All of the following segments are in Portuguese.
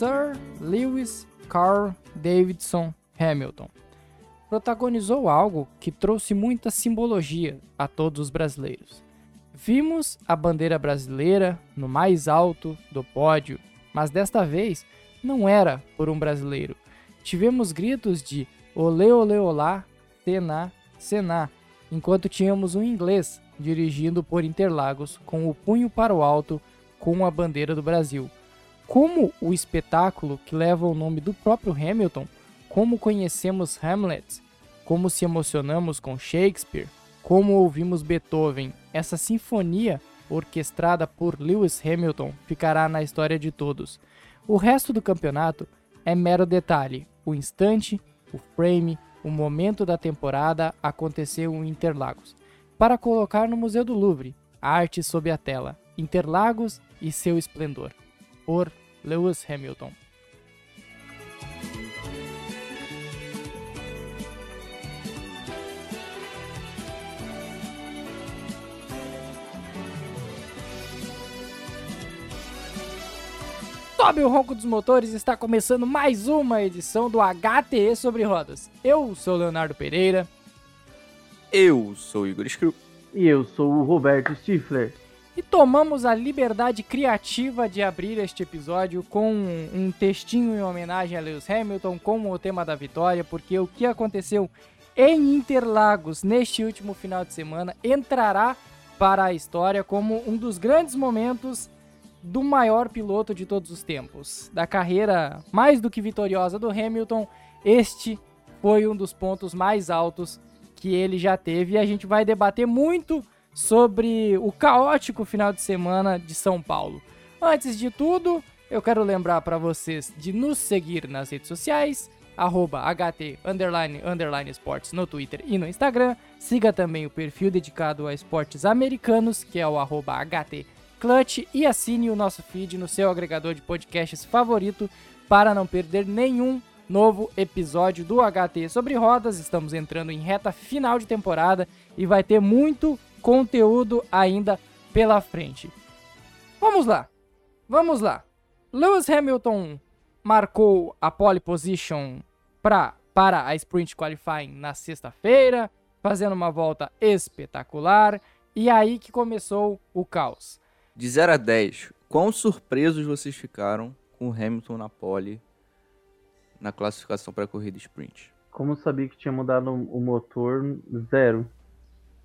Sir Lewis Carl Davidson Hamilton. Protagonizou algo que trouxe muita simbologia a todos os brasileiros. Vimos a bandeira brasileira no mais alto do pódio, mas desta vez não era por um brasileiro. Tivemos gritos de olê olê olá, sená, sená, enquanto tínhamos um inglês dirigindo por Interlagos com o punho para o alto com a bandeira do Brasil. Como o espetáculo que leva o nome do próprio Hamilton, como conhecemos Hamlet, como se emocionamos com Shakespeare, como ouvimos Beethoven, essa sinfonia orquestrada por Lewis Hamilton ficará na história de todos. O resto do campeonato é mero detalhe. O instante, o frame, o momento da temporada aconteceu em Interlagos. Para colocar no Museu do Louvre, arte sob a tela, Interlagos e seu esplendor, por Lewis Hamilton. Sobe o ronco dos motores, está começando mais uma edição do HTE sobre rodas. Eu sou Leonardo Pereira. Eu sou Igor Screw. E eu sou o Roberto Stifler. E tomamos a liberdade criativa de abrir este episódio com um textinho em homenagem a Lewis Hamilton, como o tema da vitória, porque o que aconteceu em Interlagos neste último final de semana entrará para a história como um dos grandes momentos do maior piloto de todos os tempos. Da carreira mais do que vitoriosa do Hamilton, este foi um dos pontos mais altos que ele já teve e a gente vai debater muito sobre o caótico final de semana de São Paulo. Antes de tudo, eu quero lembrar para vocês de nos seguir nas redes sociais, arroba HT underline, underline esportes no Twitter e no Instagram. Siga também o perfil dedicado a esportes americanos, que é o arroba HT Clutch e assine o nosso feed no seu agregador de podcasts favorito para não perder nenhum novo episódio do HT sobre rodas. Estamos entrando em reta final de temporada e vai ter muito conteúdo ainda pela frente. Vamos lá. Vamos lá. Lewis Hamilton marcou a pole position pra, para a Sprint Qualifying na sexta-feira, fazendo uma volta espetacular. E aí que começou o caos. De 0 a 10, quão surpresos vocês ficaram com o Hamilton na pole na classificação para a corrida sprint? Como eu sabia que tinha mudado o motor, zero.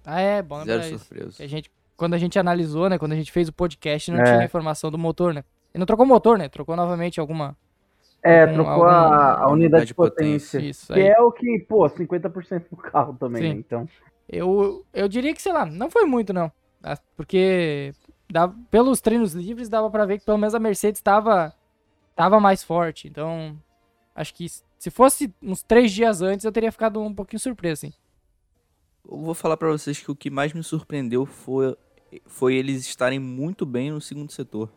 Ah, é, bom Zero lembrar isso. surpresas. Que A gente, quando a gente analisou, né, quando a gente fez o podcast, não É. tinha informação do motor, né? Ele não trocou o motor, né? Trocou novamente alguma... É, Algum- trocou algum- a, a unidade de potência. potência. Isso Que aí. é o que, pô, 50% do carro também, Sim. né? Então. Eu, eu diria que, sei lá, não foi muito, não. Ah, Porque dá, pelos treinos livres dava pra ver que pelo menos a Mercedes estava tava mais forte. Então, acho que se fosse uns três dias antes, eu teria ficado um pouquinho surpreso, assim. Eu vou falar para vocês que o que mais me surpreendeu foi, foi eles estarem muito bem no segundo setor.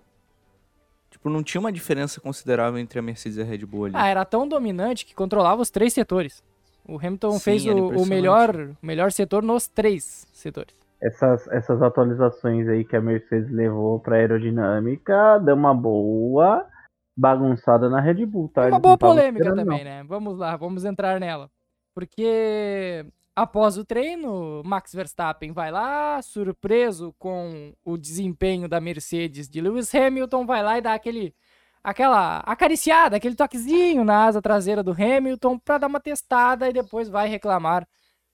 Tipo, não tinha uma diferença considerável entre a Mercedes e a Red Bull ali. Ah, era tão dominante que controlava os três setores. O Hamilton Sim, fez o, o melhor, melhor setor nos três setores. Essas, essas atualizações aí que a Mercedes levou pra aerodinâmica deu uma boa bagunçada na Red Bull, tá? Uma boa não polêmica também, né? Vamos lá, vamos entrar nela. Porque após o treino, Max Verstappen vai lá, surpreso com o desempenho da Mercedes de Lewis Hamilton, vai lá e dá aquele aquela acariciada, aquele toquezinho na asa traseira do Hamilton para dar uma testada e depois vai reclamar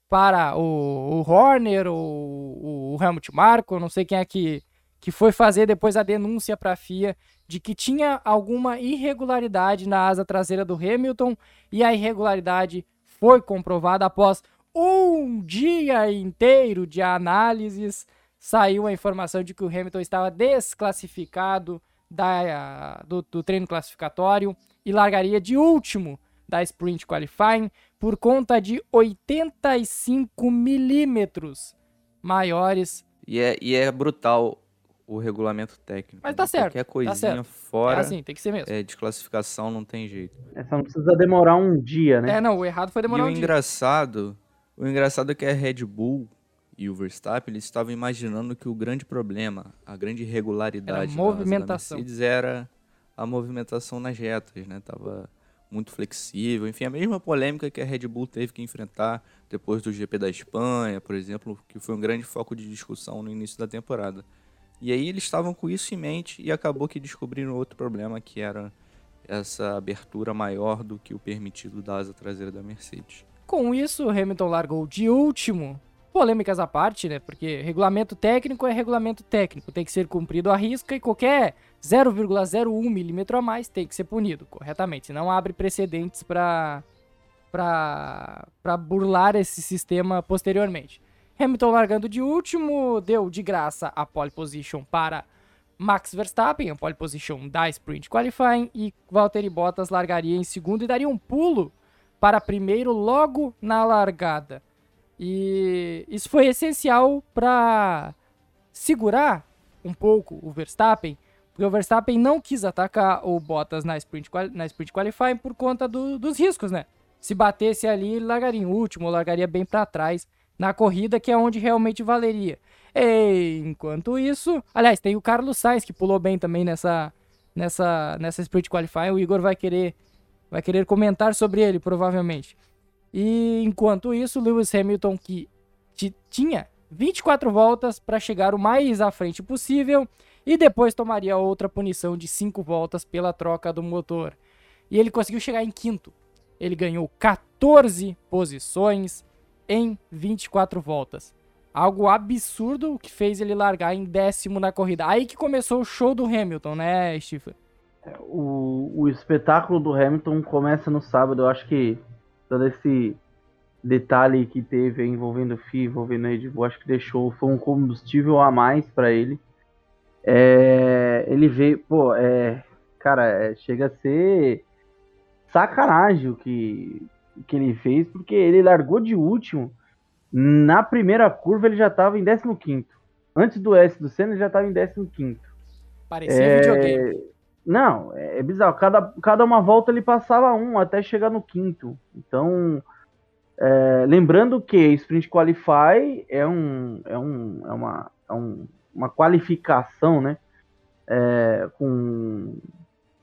para o, o Horner ou o Helmut Marko, não sei quem é que, que foi fazer depois a denúncia para a FIA de que tinha alguma irregularidade na asa traseira do Hamilton e a irregularidade foi comprovada após um dia inteiro de análises. Saiu a informação de que o Hamilton estava desclassificado da, do, do treino classificatório e largaria de último da Sprint Qualifying por conta de 85 milímetros maiores. E, é, e é brutal o regulamento técnico. Mas tá certo, Qualquer tá coisinha certo. fora É assim, tem que ser mesmo. é desclassificação, não tem jeito. Essa não precisa demorar um dia, né? É, não, o errado foi E demorar o um dia. engraçado, o engraçado é que a Red Bull e o Verstappen eles estavam imaginando que o grande problema, a grande irregularidade da asa da movimentação. Mercedes era a movimentação nas retas, né? Tava muito flexível. Enfim, a mesma polêmica que a Red Bull teve que enfrentar depois do GP da Espanha, por exemplo, que foi um grande foco de discussão no início da temporada. E aí eles estavam com isso em mente e acabou que descobriram outro problema que era essa abertura maior do que o permitido da asa traseira da Mercedes. Com isso, Hamilton largou de último. Polêmicas à parte, né? Porque regulamento técnico é regulamento técnico, tem que ser cumprido à risca e qualquer 0,01 milímetro a mais tem que ser punido corretamente. Não abre precedentes para para burlar esse sistema posteriormente. Hamilton largando de último, deu de graça a pole position para Max Verstappen, a pole position da Sprint Qualifying, e Valtteri Bottas largaria em segundo e daria um pulo para primeiro logo na largada. E isso foi essencial para segurar um pouco o Verstappen, porque o Verstappen não quis atacar o Bottas na Sprint, na sprint Qualifying por conta do, dos riscos, né? Se batesse ali, largaria em último, largaria bem para trás na corrida, que é onde realmente valeria. E, enquanto isso, aliás, tem o Carlos Sainz que pulou bem também nessa nessa nessa sprint qualifying. O Igor vai querer vai querer comentar sobre ele provavelmente. E enquanto isso, Lewis Hamilton que tinha 24 voltas para chegar o mais à frente possível e depois tomaria outra punição de 5 voltas pela troca do motor. E ele conseguiu chegar em quinto. Ele ganhou 14 posições em 24 voltas. Algo absurdo que fez ele largar em décimo na corrida. Aí que começou o show do Hamilton, né, Stifler? O, o espetáculo do Hamilton começa no sábado. Eu acho que todo esse detalhe que teve envolvendo o FI, envolvendo a Red Bull, acho que deixou, foi um combustível a mais para ele. É, ele veio, pô, é, cara, é, chega a ser sacanagem o que, que ele fez, porque ele largou de último. Na primeira curva ele já estava em 15. Antes do S do Senna ele já estava em 15. Parecia é... videogame. Não, é, é bizarro. Cada, cada uma volta ele passava um até chegar no quinto. Então, é, lembrando que Sprint Qualify é, um, é, um, é, uma, é um, uma qualificação, né? É, com,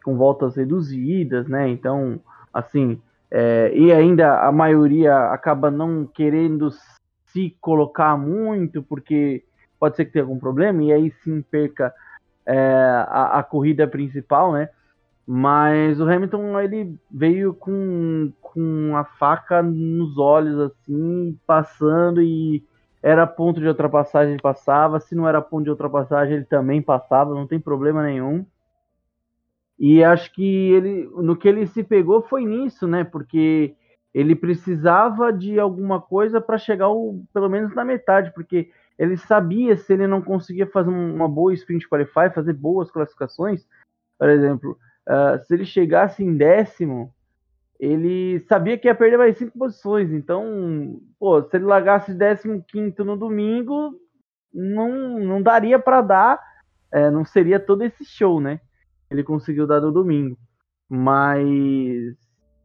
com voltas reduzidas, né? Então, assim, é, e ainda a maioria acaba não querendo se colocar muito, porque pode ser que tenha algum problema, e aí sim perca é, a, a, corrida principal, né? Mas o Hamilton ele veio com, com a faca nos olhos, assim, passando e era ponto de ultrapassagem, ele passava. Se não era ponto de ultrapassagem, ele também passava, não tem problema nenhum. E acho que ele, no que ele se pegou foi nisso, né? Porque ele precisava de alguma coisa para chegar pelo menos na metade, porque ele sabia se ele não conseguia fazer uma boa sprint qualify, fazer boas classificações, por exemplo, uh, se ele chegasse em décimo, ele sabia que ia perder mais cinco posições. Então, pô, se ele largasse décimo quinto no domingo, não, não daria para dar, é, não seria todo esse show, né? Ele conseguiu dar no domingo. Mas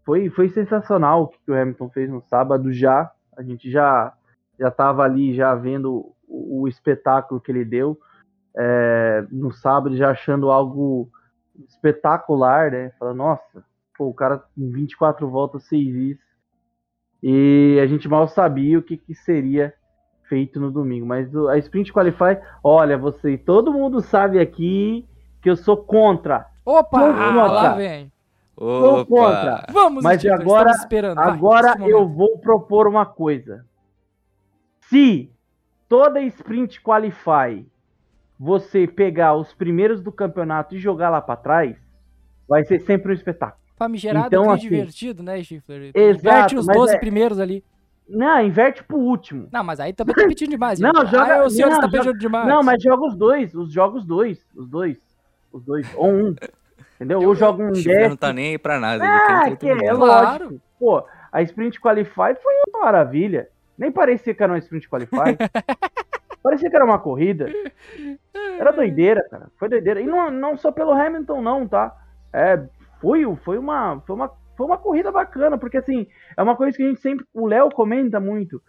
foi, foi sensacional o que o Hamilton fez no sábado já. A gente já já estava ali já vendo o, espetáculo que ele deu é, no sábado, já achando algo espetacular, né? Falando, nossa, pô, o cara em 24 voltas fez isso. E a gente mal sabia o que, que seria feito no domingo. Mas a Sprint Qualify, olha, você e todo mundo sabe aqui que eu sou contra. Opa, lá vem. Sou contra. Vamos, Mas agora, agora eu vou propor uma coisa. Se toda sprint qualify você pegar os primeiros do campeonato e jogar lá para trás, vai ser sempre um espetáculo. Famigerado então, assim, divertido, né, Schiffler? Exato, inverte os 12 é... primeiros ali. Não, inverte pro último. Não, mas aí também tá pedindo demais. não, joga, ah, o senhor não, tá pedindo demais. Não, mas joga os dois, os jogos dois, os dois, os dois, ou um. Entendeu? Eu, Ou joga um deck. não tá nem aí pra nada. Ah, que é, lógico. Pô, a Sprint Qualify foi uma maravilha. Nem parecia que era uma Sprint Qualify. parecia que era uma corrida. Era doideira, cara. Foi doideira. E não, não só pelo Hamilton, não, tá? É, foi, foi, uma, foi, uma, foi uma corrida bacana, porque assim, é uma coisa que a gente sempre. O Léo comenta muito.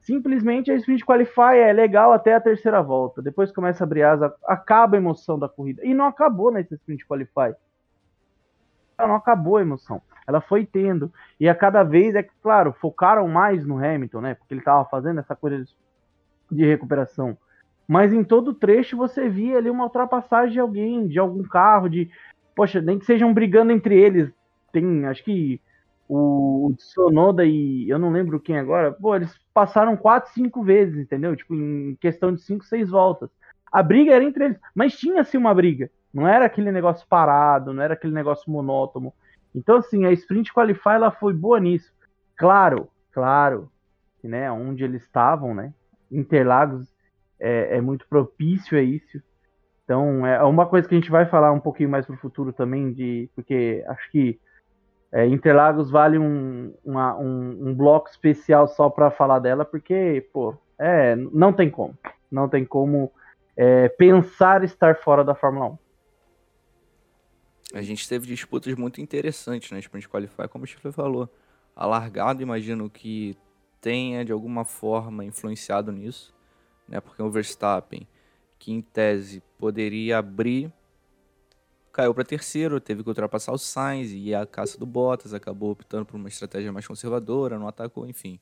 Simplesmente a Sprint Qualify é legal até a terceira volta. Depois começa a abrir asa, acaba a emoção da corrida. E não acabou nesse Sprint Qualify. não acabou a emoção. Ela foi tendo. E a cada vez, é claro, focaram mais no Hamilton, né? Porque ele estava fazendo essa coisa de recuperação. Mas em todo trecho você via ali uma ultrapassagem de alguém, de algum carro, de. Poxa, nem que sejam brigando entre eles. Tem, acho que o Sonoda e eu não lembro quem agora, pô, eles passaram quatro, cinco vezes, entendeu? Tipo, em questão de cinco, seis voltas. A briga era entre eles, mas tinha-se uma briga. Não era aquele negócio parado, não era aquele negócio monótono. Então, assim, a Sprint Qualify ela foi boa nisso. Claro, claro, né, onde eles estavam, né, Interlagos é, é muito propício a isso. Então, é uma coisa que a gente vai falar um pouquinho mais pro futuro também, de porque acho que é, Interlagos vale um, uma, um, um, bloco especial só para falar dela, porque, pô, é, não tem como. Não tem como é, pensar estar fora da Fórmula 1. A gente teve disputas muito interessantes na né, Sprint Qualify, como o Chifre falou. A largada, imagino que tenha de alguma forma influenciado nisso, né? Porque o Verstappen, que em tese poderia abrir caiu para terceiro, teve que ultrapassar o Sainz e a caça do Bottas, acabou optando por uma estratégia mais conservadora, não atacou, enfim.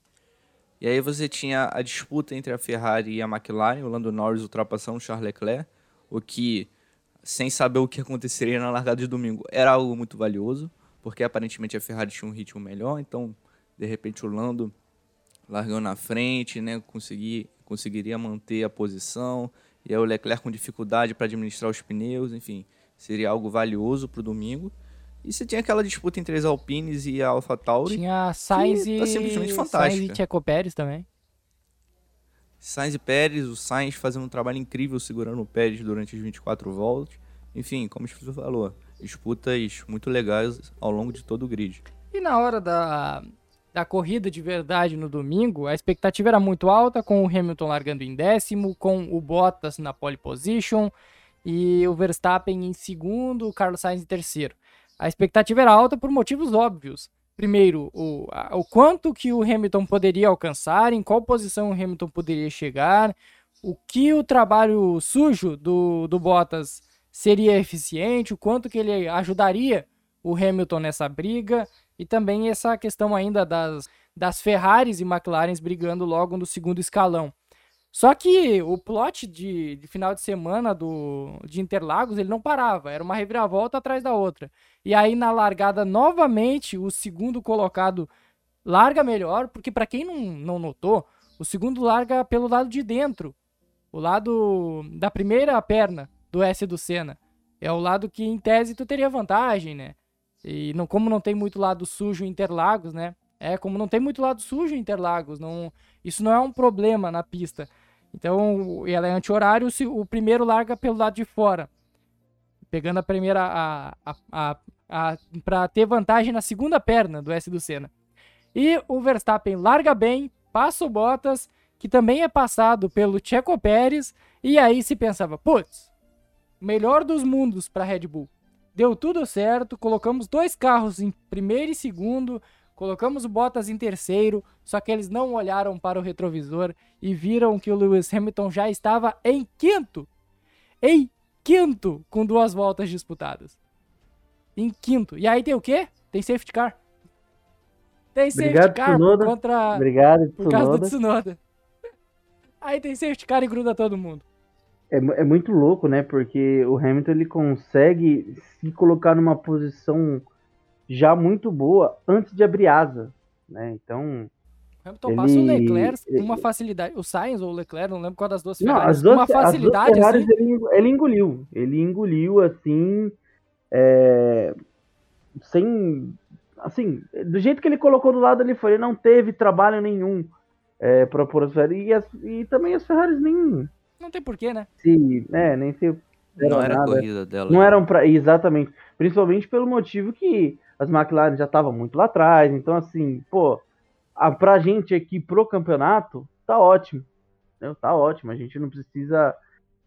E aí você tinha a disputa entre a Ferrari e a McLaren, o Lando Norris ultrapassando o Charles Leclerc, o que, sem saber o que aconteceria na largada de domingo, era algo muito valioso, porque aparentemente a Ferrari tinha um ritmo melhor, então de repente o Lando largando na frente, né, conseguir, conseguiria manter a posição, e aí o Leclerc com dificuldade para administrar os pneus, enfim seria algo valioso para o domingo. E você tinha aquela disputa entre as Alpines e a AlphaTauri. Tinha Sainz e... Tá simplesmente fantástica. Sainz e Checo Pérez também. Sainz e Pérez, o Sainz fazendo um trabalho incrível segurando o Pérez durante as 24 voltas. Enfim, como você falou, disputas muito legais ao longo de todo o grid. E na hora da, da corrida de verdade no domingo, a expectativa era muito alta, com o Hamilton largando em décimo, com o Bottas na pole position, e o Verstappen em segundo, o Carlos Sainz em terceiro. A expectativa era alta por motivos óbvios. Primeiro, o, a, o quanto que o Hamilton poderia alcançar, em qual posição o Hamilton poderia chegar, o que o trabalho sujo do, do Bottas seria eficiente, o quanto que ele ajudaria o Hamilton nessa briga, e também essa questão ainda das, das Ferraris e McLarens brigando logo no segundo escalão. Só que o plot de, de, final de semana do, de Interlagos, ele não parava, era uma reviravolta atrás da outra. E aí na largada, novamente, o segundo colocado larga melhor, porque para quem não, não notou, o segundo larga pelo lado de dentro, o lado da primeira perna do S do Senna. É o lado que, em tese, tu teria vantagem, né? E não, como não tem muito lado sujo em Interlagos, né? É, como não tem muito lado sujo em Interlagos, não, isso não é um problema na pista. Então, ela é anti-horário, o primeiro larga pelo lado de fora. Pegando a primeira. A, a, a, a para ter vantagem na segunda perna do S do Senna. E o Verstappen larga bem, passa o Bottas, que também é passado pelo Checo Pérez. E aí se pensava, putz, melhor dos mundos para Red Bull. Deu tudo certo, colocamos dois carros em primeiro e segundo, Colocamos o Bottas em terceiro, só que eles não olharam para o retrovisor e viram que o Lewis Hamilton já estava em quinto. Em quinto, com duas voltas disputadas. Em quinto. E aí tem o quê? Tem safety car. Tem safety Obrigado, car Tsunoda. contra. Obrigado, por causa do Tsunoda. Aí tem safety car e gruda todo mundo. É, é muito louco, né? Porque o Hamilton ele consegue se colocar numa posição já muito boa antes de abrir asa, né? Então. Hamilton ele, passa o Leclerc com uma facilidade. O Sainz ou o Leclerc, não lembro qual das duas Ferraris. Não, as duas, uma facilidade. As duas assim... ele, ele, engoliu. Ele engoliu assim. É, sem. Assim, do jeito que ele colocou do lado, ele foi. Ele não teve trabalho nenhum é, para pôr as Ferraris. E, as, e também as Ferraris nem. Não tem porquê, né? Se, é, nem se. Não era nada. a corrida dela. Não eram para Exatamente. Principalmente pelo motivo que as McLaren já estavam muito lá atrás, então assim, pô, a, pra gente aqui pro campeonato, tá ótimo, né? tá ótimo, a gente não precisa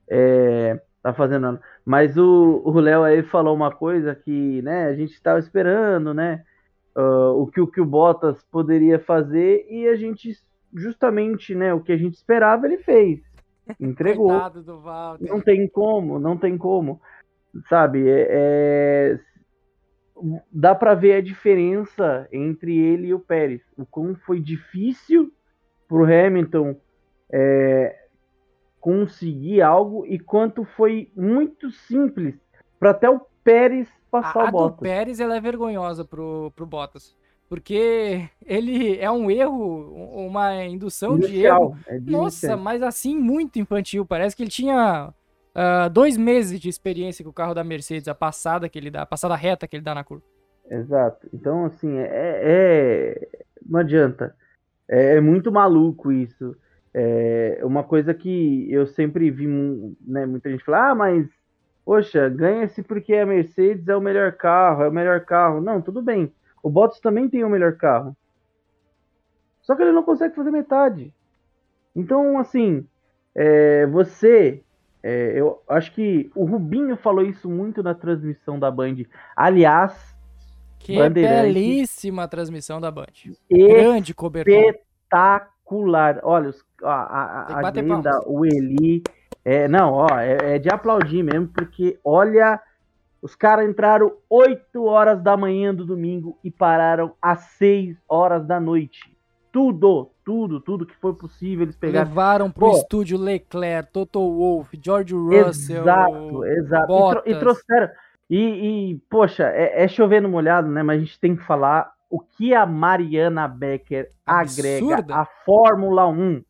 é, tá fazendo nada. Mas o Léo aí falou uma coisa que, né, a gente estava esperando, né, uh, o que o que o Bottas poderia fazer e a gente justamente, né, o que a gente esperava ele fez, entregou. Não tem como, não tem como, sabe? É, é dá para ver a diferença entre ele e o Pérez. O como foi difícil pro Hamilton é, conseguir algo e quanto foi muito simples para até o Pérez passar a, o a Bottas. do Pérez ela é vergonhosa pro, pro Bottas. Porque ele é um erro, uma indução de erro. Inicial, é Nossa, inicial. mas assim, muito infantil. Parece que ele tinha ah, dois meses de experiência com o carro da Mercedes, a passada que ele dá, a passada reta que ele dá na curva. Exato. Então, assim, é, é- Não adianta. É, é muito maluco isso. É uma coisa que eu sempre vi né, muita gente falar, ah, mas, poxa, ganha-se porque a Mercedes é o melhor carro, é o melhor carro. Não, tudo bem. O Bottas também tem o melhor carro. Só que ele não consegue fazer metade. Então, assim, é, você. É, eu acho que o Rubinho falou isso muito na transmissão da Band. Aliás, Que belíssima transmissão da Band. Grande cobertura. espetacular. Olha, os- a, a, a, Glenda, o Eli. É, não, ó, é, é de aplaudir mesmo, porque olha, os caras entraram 8 horas da manhã do domingo e pararam às 6 horas da noite. Tudo, tudo, tudo que foi possível eles pegaram. Levaram pro Pô. estúdio Leclerc, Toto Wolff, George Russell. Exato, exato. E, tro- e Bottas. trouxeram. E, e, poxa, é, é chover no molhado, né? Mas a gente tem que falar o que a Mariana Becker agrega Absurda. à Fórmula 1.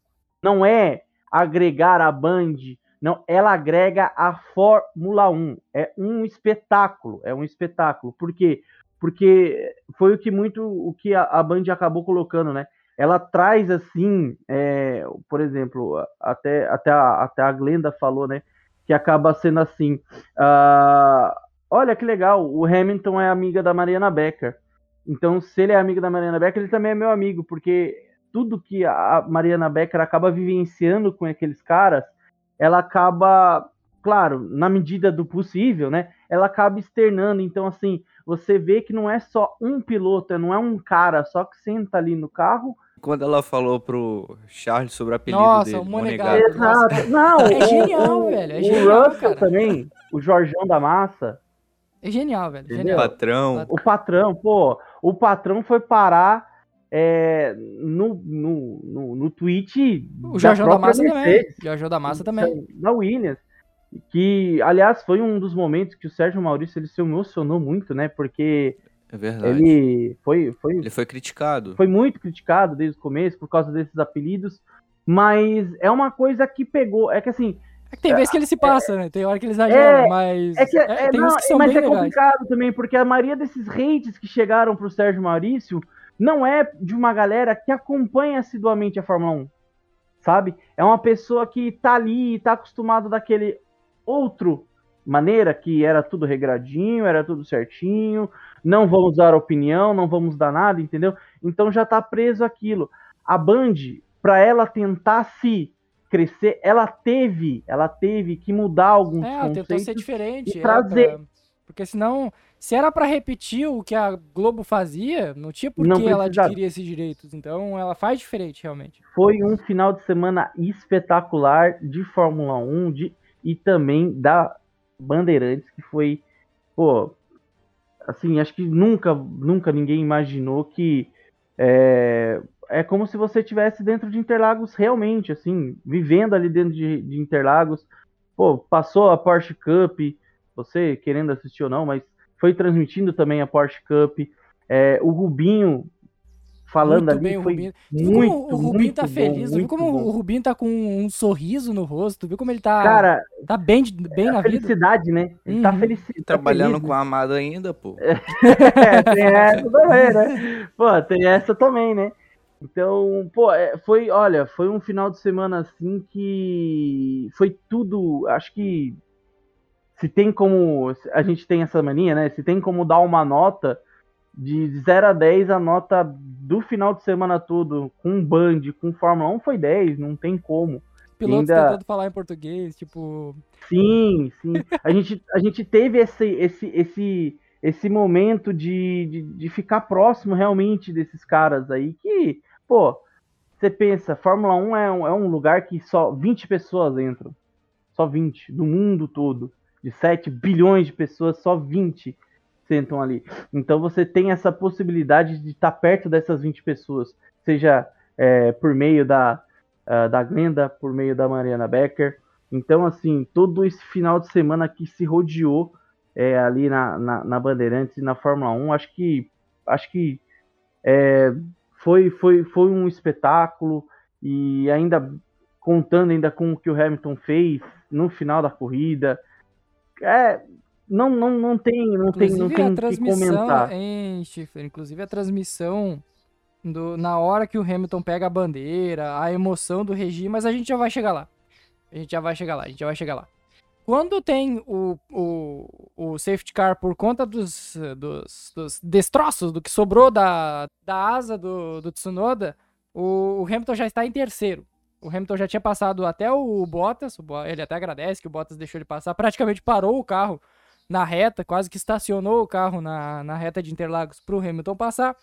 Não é agregar a Band, não, ela agrega a Fórmula 1. É um espetáculo, é um espetáculo. Por quê? Porque foi o que muito o que a, a Band acabou colocando, né? Ela traz assim, é, por exemplo, até, até, a, até a Glenda falou, né? Que acaba sendo assim. ah, olha que legal, o Hamilton é amiga da Mariana Becker. Então, se ele é amigo da Mariana Becker, ele também é meu amigo, porque tudo que a Mariana Becker acaba vivenciando com aqueles caras, ela acaba, claro, na medida do possível, né? Ela acaba externando. Então, assim, você vê que não é só um piloto, não é um cara só que senta ali no carro. Quando ela falou pro Charles sobre o apelido Nossa, dele, o Monegato. Exato. Não, É o- genial, o, velho, é o genial, Russell cara. também, o Jorjão da Massa, É genial, velho. Genial. Patrão. o patrão, pô, o patrão foi parar é, no, no, no, no tweet O Jorjão da própria Massa também. Mercedes, O Jorjão da Massa também. Da Williams. Que, aliás, foi um dos momentos que o Sérgio Maurício ele se emocionou muito, né? Porque É verdade. Ele... ele foi, foi, foi criticado. foi muito criticado desde o começo por causa desses apelidos. Mas é uma coisa que pegou. É que assim, É que tem vezes que ele se passa, né? Tem hora que ele exagera, É, mas. É que, é, tem não, uns que são mas bem é legais. complicado também, porque a maioria desses hates que chegaram pro Sérgio Maurício não é de uma galera que acompanha assiduamente a Fórmula 1, sabe? É uma pessoa que tá ali, tá acostumado daquele outro maneira, que era tudo regradinho, era tudo certinho, não vamos dar opinião, não vamos dar nada, entendeu? Então já tá preso aquilo. A Band, pra ela tentar se crescer, ela teve, ela teve que mudar alguns É, ela tentou conceitos ser diferente. e é, trazer. pra- Porque senão, se era pra repetir o que a Globo fazia, não tinha por que ela adquirir esses direitos. Então ela faz diferente, realmente. foi um final de semana espetacular de Fórmula 1 de, e também da Bandeirantes, que foi, pô, assim, acho que nunca, nunca ninguém imaginou que é, é como se você estivesse dentro de Interlagos realmente, assim, vivendo ali dentro de, de Interlagos. Pô, passou a Porsche Cup, você querendo assistir ou não, mas foi transmitindo também a Porsche Cup. É, o Rubinho falando muito ali bem o foi Rubinho. Muito, o Rubinho tá bom, feliz? Viu como bom. o Rubinho tá com um sorriso no rosto? Viu como ele tá, Cara, tá bem, bem na a vida? felicidade, né? Ele tá Uhum. feliz. tá Trabalhando feliz, com a amada ainda, pô. É, tem essa também, né? Pô, tem essa também, né? Então, pô, é, foi, olha, foi um final de semana assim que foi tudo, acho que se tem como, a gente tem essa mania, né? Se tem como dar uma nota de 0 a 10, a nota do final de semana todo com Band, com Fórmula 1 foi 10, não tem como. Pilotos ainda- tentando falar em português, tipo. Sim, sim. A gente, a gente teve esse, esse, esse, esse momento de, de, de ficar próximo realmente desses caras aí que, pô, você pensa, Fórmula 1 é um, é um lugar que só 20 pessoas entram. Só 20, do mundo todo. De 7 bilhões de pessoas, só 20. Sentam ali. Então você tem essa possibilidade de estar perto dessas 20 pessoas, seja é, por meio da, uh, da Glenda, por meio da Mariana Becker. Então, assim, todo esse final de semana que se rodeou é, ali na, na, na, Bandeirantes e na Fórmula 1, acho que, acho que é, foi, foi, foi um espetáculo e ainda contando ainda com o que o Hamilton fez no final da corrida. É, não, não, não tem, não inclusive, tem, não tem a transmissão, que comentar. Hein, Schiffer, inclusive a transmissão do, na hora que o Hamilton pega a bandeira, a emoção do regime, mas a gente já vai chegar lá. A gente já vai chegar lá, a gente já vai chegar lá. Quando tem o, o, o safety car por conta dos, dos, dos destroços do que sobrou da, da asa do, do Tsunoda, o, o Hamilton já está em terceiro. O Hamilton já tinha passado até o Bottas, ele até agradece que o Bottas deixou ele passar, praticamente parou o carro na reta, quase que estacionou o carro na, na reta de Interlagos para o Hamilton passar.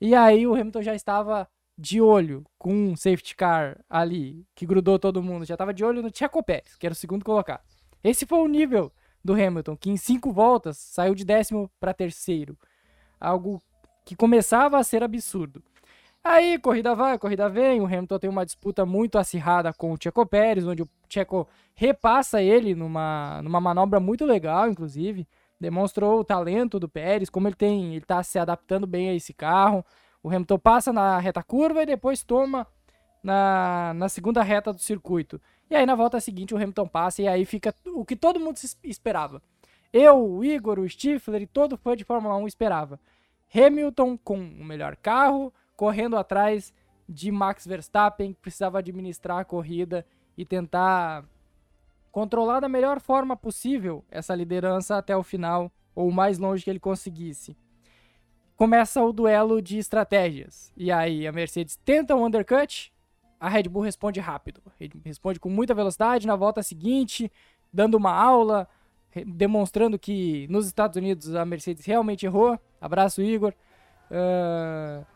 E aí o Hamilton já estava de olho com um safety car ali, que grudou todo mundo, já estava de olho no Checo Pérez, que era o segundo colocado. Esse foi o nível do Hamilton, que em cinco voltas saiu de décimo para terceiro. Algo que começava a ser absurdo. Aí, corrida vai, corrida vem, o Hamilton tem uma disputa muito acirrada com o Checo Pérez, onde o Checo repassa ele numa, numa manobra muito legal, inclusive. Demonstrou o talento do Pérez, como ele tem, ele tá se adaptando bem a esse carro. O Hamilton passa na reta curva e depois toma na, na segunda reta do circuito. E aí na volta seguinte o Hamilton passa e aí fica o que todo mundo esperava. Eu, o Igor, o Stifler e todo fã de Fórmula 1 esperava. Hamilton com o melhor carro, correndo atrás de Max Verstappen, que precisava administrar a corrida e tentar controlar da melhor forma possível essa liderança até o final, ou o mais longe que ele conseguisse. Começa o duelo de estratégias. E aí a Mercedes tenta um undercut, a Red Bull responde rápido. Responde com muita velocidade na volta seguinte, dando uma aula, demonstrando que nos Estados Unidos a Mercedes realmente errou. Abraço, Igor. Uh...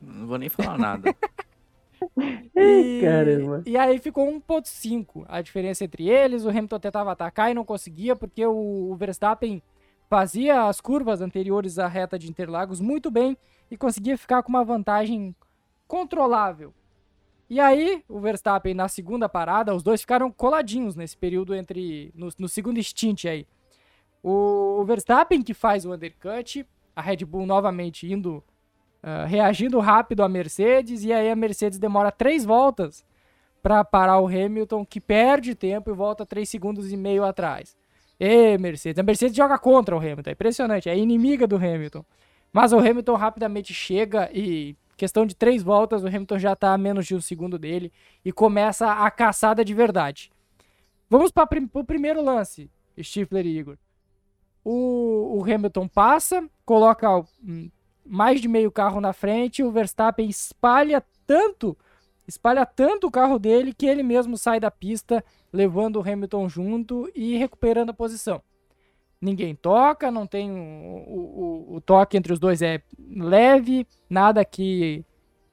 Não vou nem falar nada. e, Caramba. e aí ficou 1.5 a diferença entre eles. O Hamilton tentava atacar e não conseguia, porque o, o Verstappen fazia as curvas anteriores à reta de Interlagos muito bem e conseguia ficar com uma vantagem controlável. E aí, o Verstappen na segunda parada, os dois ficaram coladinhos nesse período entre. no, no segundo stint aí. O, o, Verstappen que faz o undercut, a Red Bull novamente indo. Uh, reagindo rápido à Mercedes, e aí a Mercedes demora três voltas para parar o Hamilton, que perde tempo e volta três segundos e meio atrás. E Mercedes, a Mercedes joga contra o Hamilton, é impressionante, é inimiga do Hamilton. Mas o Hamilton rapidamente chega e Questão de três voltas, o Hamilton já está a menos de um segundo dele e começa a caçada de verdade. Vamos para o primeiro lance, Stifler e Igor. O, o Hamilton passa, coloca hum, mais de meio carro na frente, o Verstappen espalha tanto, espalha tanto o carro dele que ele mesmo sai da pista, levando o Hamilton junto e recuperando a posição ninguém toca, não tem o, o, o, toque entre os dois é leve, nada que,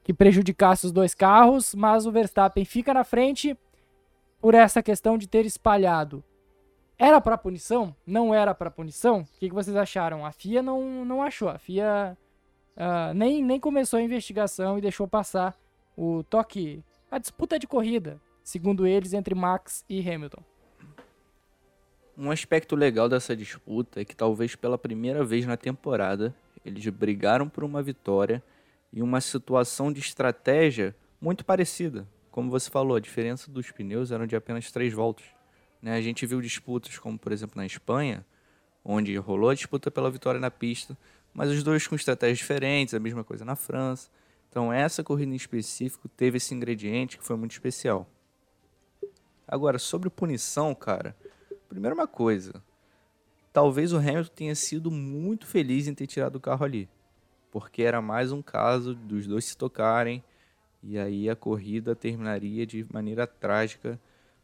que prejudicasse os dois carros, mas o Verstappen fica na frente por essa questão de ter espalhado. Era para punição? Não era para punição? O que, que, vocês acharam? A FIA não, não achou. A FIA uh, nem, nem começou a investigação e deixou passar o toque, a disputa de corrida, segundo eles, entre Max e Hamilton. Um aspecto legal dessa disputa é que talvez pela primeira vez na temporada eles brigaram por uma vitória e uma situação de estratégia muito parecida. Como você falou, a diferença dos pneus eram de apenas três voltas. Né? A gente viu disputas como, por exemplo, na Espanha, onde rolou a disputa pela vitória na pista, mas os dois com estratégias diferentes, a mesma coisa na França. Então essa corrida em específico teve esse ingrediente que foi muito especial. Agora, sobre punição, cara, Primeiro uma coisa, talvez o Hamilton tenha sido muito feliz em ter tirado o carro ali, porque era mais um caso dos dois se tocarem e aí a corrida terminaria de maneira trágica,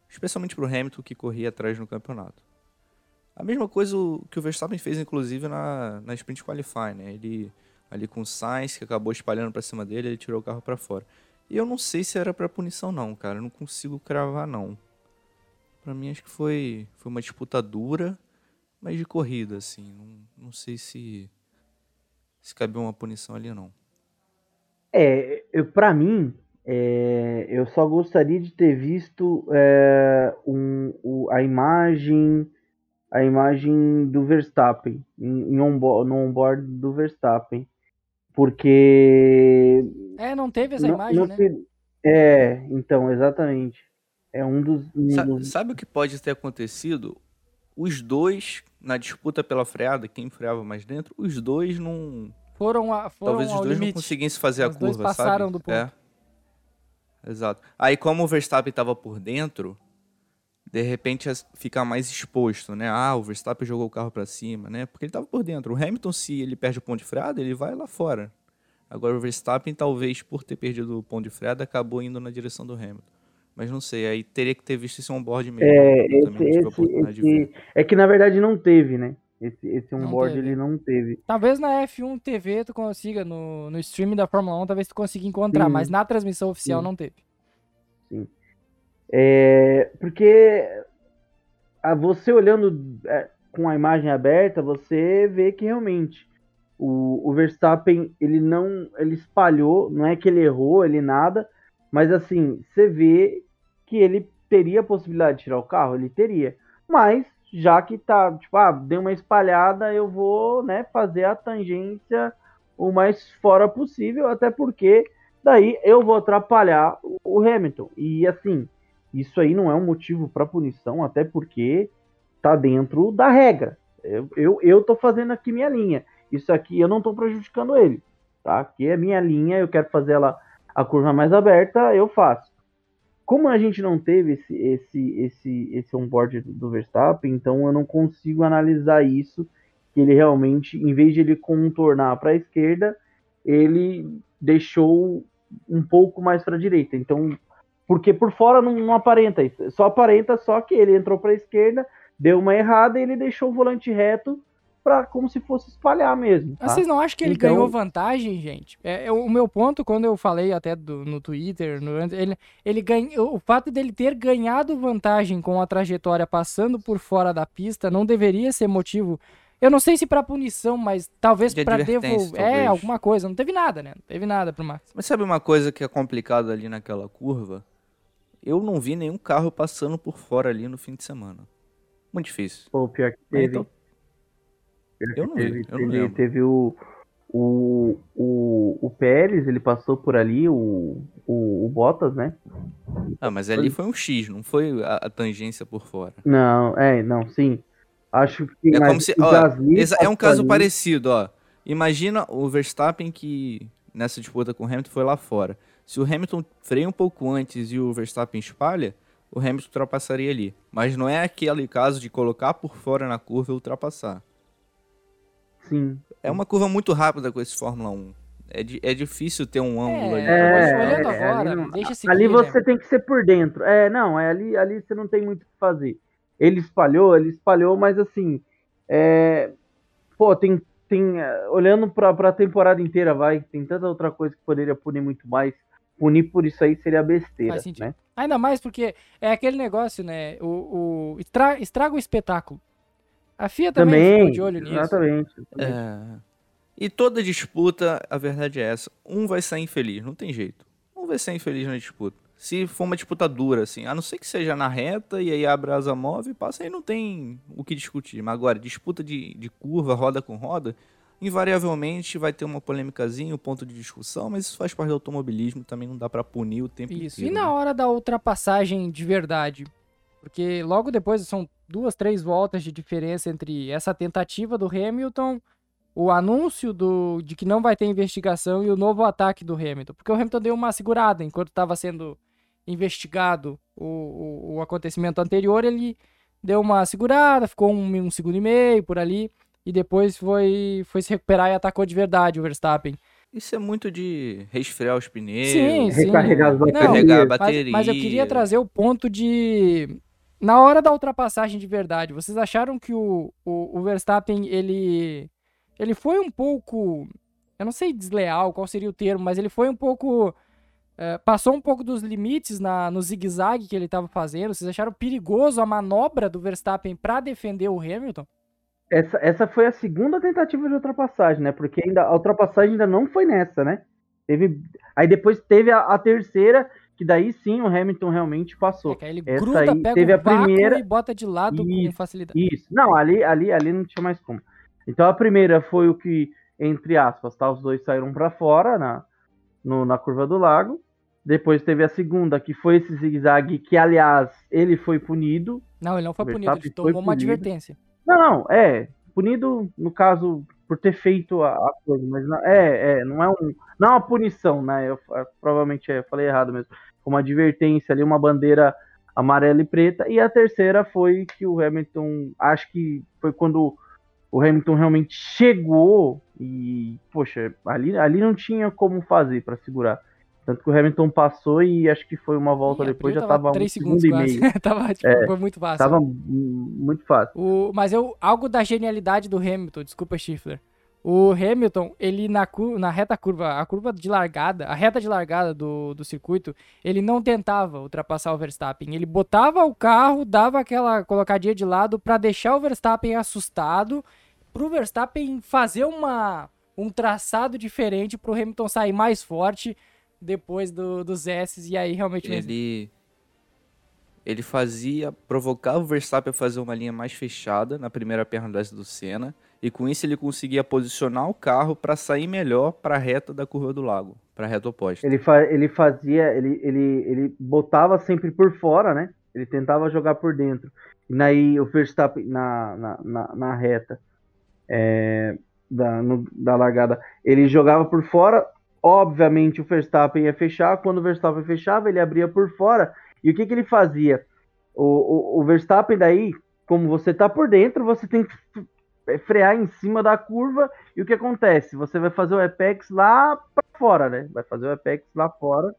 especialmente para o Hamilton que corria atrás no campeonato. A mesma coisa que o Verstappen fez, inclusive, na, na Sprint Qualify, né? Ele ali com o Sainz, que acabou espalhando para cima dele, ele tirou o carro para fora. E eu não sei se era para punição não, cara, eu não consigo cravar não. Para mim acho que foi, foi uma disputa dura mais de corrida, assim. Não, não sei se, se cabia uma punição ali, não. É, pra mim, é, eu só gostaria de ter visto é, um, o, a imagem a imagem do Verstappen em, em onboard, no onboard do Verstappen porque é não teve essa não, imagem não né é então exatamente é um dos, um sabe, dos... sabe o que pode ter acontecido os dois na disputa pela freada quem freava mais dentro os dois não foram, a, foram talvez os dois limite. não conseguissem fazer os a curva dois passaram sabe? do ponto é. Exato. Aí, como o Verstappen estava por dentro, de repente fica mais exposto, né? Ah, o Verstappen jogou o carro para cima, né? Porque ele estava por dentro. O Hamilton, se ele perde o ponto de freada, ele vai lá fora. Agora, o Verstappen, talvez por ter perdido o ponto de freada, acabou indo na direção do Hamilton. Mas não sei, aí teria que ter visto esse on-board mesmo. É, esse, esse, esse, é que na verdade não teve, né? Esse, esse on-board ele não teve. Talvez na F1 TV tu consiga, no, no streaming da Fórmula 1, talvez tu consiga encontrar, Sim. mas na transmissão oficial Sim. não teve. É, porque a, você olhando é, com a imagem aberta, você vê que realmente o, o Verstappen ele não ele espalhou, não é que ele errou, ele nada, mas assim, você vê que ele teria a possibilidade de tirar o carro, ele teria. Mas já que tá, tipo, ah, deu uma espalhada, eu vou, né, fazer a tangência o mais fora possível, até porque daí eu vou atrapalhar o Hamilton. E assim, isso aí não é um motivo para punição, até porque tá dentro da regra. Eu, eu, eu tô fazendo aqui minha linha. Isso aqui eu não tô prejudicando ele, tá? Aqui é minha linha, eu quero fazer ela a curva mais aberta, eu faço. Como a gente não teve esse, esse, esse, esse onboard do Verstappen, então eu não consigo analisar isso. Que ele realmente, em vez de ele contornar para a esquerda, ele deixou um pouco mais para a direita. Então, porque por fora não, não, aparenta isso, só aparenta só que ele entrou para a esquerda, deu uma errada e ele deixou o volante reto para como se fosse espalhar mesmo. Tá? Vocês não acham que ele então... ganhou vantagem, gente? É, é, o meu ponto, quando eu falei até do, no Twitter, no, ele, ele ganhou, o fato dele ter ganhado vantagem com a trajetória passando por fora da pista não deveria ser motivo. Eu não sei se para punição, mas talvez de para devolver. É, alguma coisa. Não teve nada, né? Não teve nada pro Max. Mas sabe uma coisa que é complicada ali naquela curva? Eu não vi nenhum carro passando por fora ali no fim de semana. Muito difícil. Pô, pior que teve. Então, eu não teve, vi, eu teve, não teve o, o, o, o Pérez, ele passou por ali, o, o, o Bottas, né? Ah, mas ali foi um X, não foi a, a tangência por fora. Não, é, não, sim. Acho que. É como se. Ó, é um caso ali... parecido, ó. Imagina o Verstappen que nessa disputa com o Hamilton foi lá fora. Se o Hamilton freia um pouco antes e o Verstappen espalha, o Hamilton ultrapassaria ali. Mas não é aquele caso de colocar por fora na curva e ultrapassar. Sim. É uma curva muito rápida com esse Fórmula 1. É, di é difícil ter um ângulo é, ali. É, olhando é, agora, ali, deixa seguir, ali você né? tem que ser por dentro. É, não, é ali, ali você não tem muito o que fazer. Ele espalhou, ele espalhou, mas assim, é, pô, tem, tem é, olhando para a temporada inteira, vai, tem tanta outra coisa que poderia punir muito mais. Punir por isso aí seria besteira, né? Ainda mais porque é aquele negócio, né? O, o estraga o espetáculo. A FIA também, também ficou de olho nisso. Exatamente. É. E toda disputa, a verdade é essa. Um vai sair infeliz, não tem jeito. Um vai sair infeliz na disputa. Se for uma disputa dura, assim, a não ser que seja na reta e aí abre a asa móvel e passa, aí não tem o que discutir. Mas agora, disputa de, de curva, roda com roda, invariavelmente vai ter uma polêmicazinha, um ponto de discussão, mas isso faz parte do automobilismo, também não dá para punir o tempo isso. inteiro. E na né? hora da ultrapassagem de verdade? Porque logo depois são duas, três voltas de diferença entre essa tentativa do Hamilton, o anúncio do, de que não vai ter investigação e o novo ataque do Hamilton. Porque o Hamilton deu uma segurada enquanto estava sendo investigado o, o, o, acontecimento anterior, ele deu uma segurada, ficou um, um segundo e meio por ali, e depois foi, foi se recuperar e atacou de verdade o Verstappen. Isso é muito de resfriar os pneus, sim, sim. recarregar as baterias. Não, recarregar a bateria. Mas, mas eu queria trazer o ponto de na hora da ultrapassagem de verdade, vocês acharam que o, o, o, Verstappen, ele, ele foi um pouco, eu não sei desleal, qual seria o termo, mas ele foi um pouco, é, passou um pouco dos limites na, no zigue-zague que ele estava fazendo? Vocês acharam perigoso a manobra do Verstappen para defender o Hamilton? Essa, essa foi a segunda tentativa de ultrapassagem, né? Porque ainda, a ultrapassagem ainda não foi nessa, né? Teve, aí depois teve a, a terceira, que daí sim o Hamilton realmente passou. É ele Essa gruda, aí pega teve a primeira e bota de lado isso, com facilidade. Isso. Não, ali, ali, ali não tinha mais como. Então a primeira foi o que, entre aspas, tá? Os dois saíram para fora na, no, na curva do lago. Depois teve a segunda, que foi esse zigue-zague, que aliás ele foi punido. Não, ele não foi punido, ele tomou uma advertência. Não, é. Punido, no caso, por ter feito a, a coisa, mas não, é, é, não é um, não é uma punição, né? Eu provavelmente é, eu falei errado mesmo. Uma advertência ali, uma bandeira amarela e preta. E a terceira foi que o Hamilton, acho que foi quando o Hamilton realmente chegou e, poxa, ali, ali não tinha como fazer para segurar. Tanto que o Hamilton passou e acho que foi uma volta depois, já tava 3 um segundos segundo e meio. tava, tipo, é, foi muito fácil. Tava muito fácil. O, mas eu, algo da genialidade do Hamilton, desculpa, Schiffler. O Hamilton, ele na, na reta curva, a curva de largada, a reta de largada do, do circuito, ele não tentava ultrapassar o Verstappen. Ele botava o carro, dava aquela colocadinha de lado para deixar o Verstappen assustado, pro Verstappen fazer uma, um traçado diferente, pro Hamilton sair mais forte depois do, dos S e aí realmente ele ele fazia provocava o Verstappen a fazer uma linha mais fechada na primeira perna do S do Senna e com isso ele conseguia posicionar o carro para sair melhor para a reta da curva do lago, para a reta oposta. Ele, fa ele fazia, ele, ele, ele botava sempre por fora, né? Ele tentava jogar por dentro. E aí o Verstappen na, na, na, na reta é, da, no, da largada, ele jogava por fora, Obviamente o Verstappen ia fechar, quando o Verstappen fechava, ele abria por fora. E o que, que ele fazia? O, o, o Verstappen daí, como você tá por dentro, você tem que frear em cima da curva. E o que acontece? Você vai fazer o Apex lá para fora, né? Vai fazer o Apex lá fora,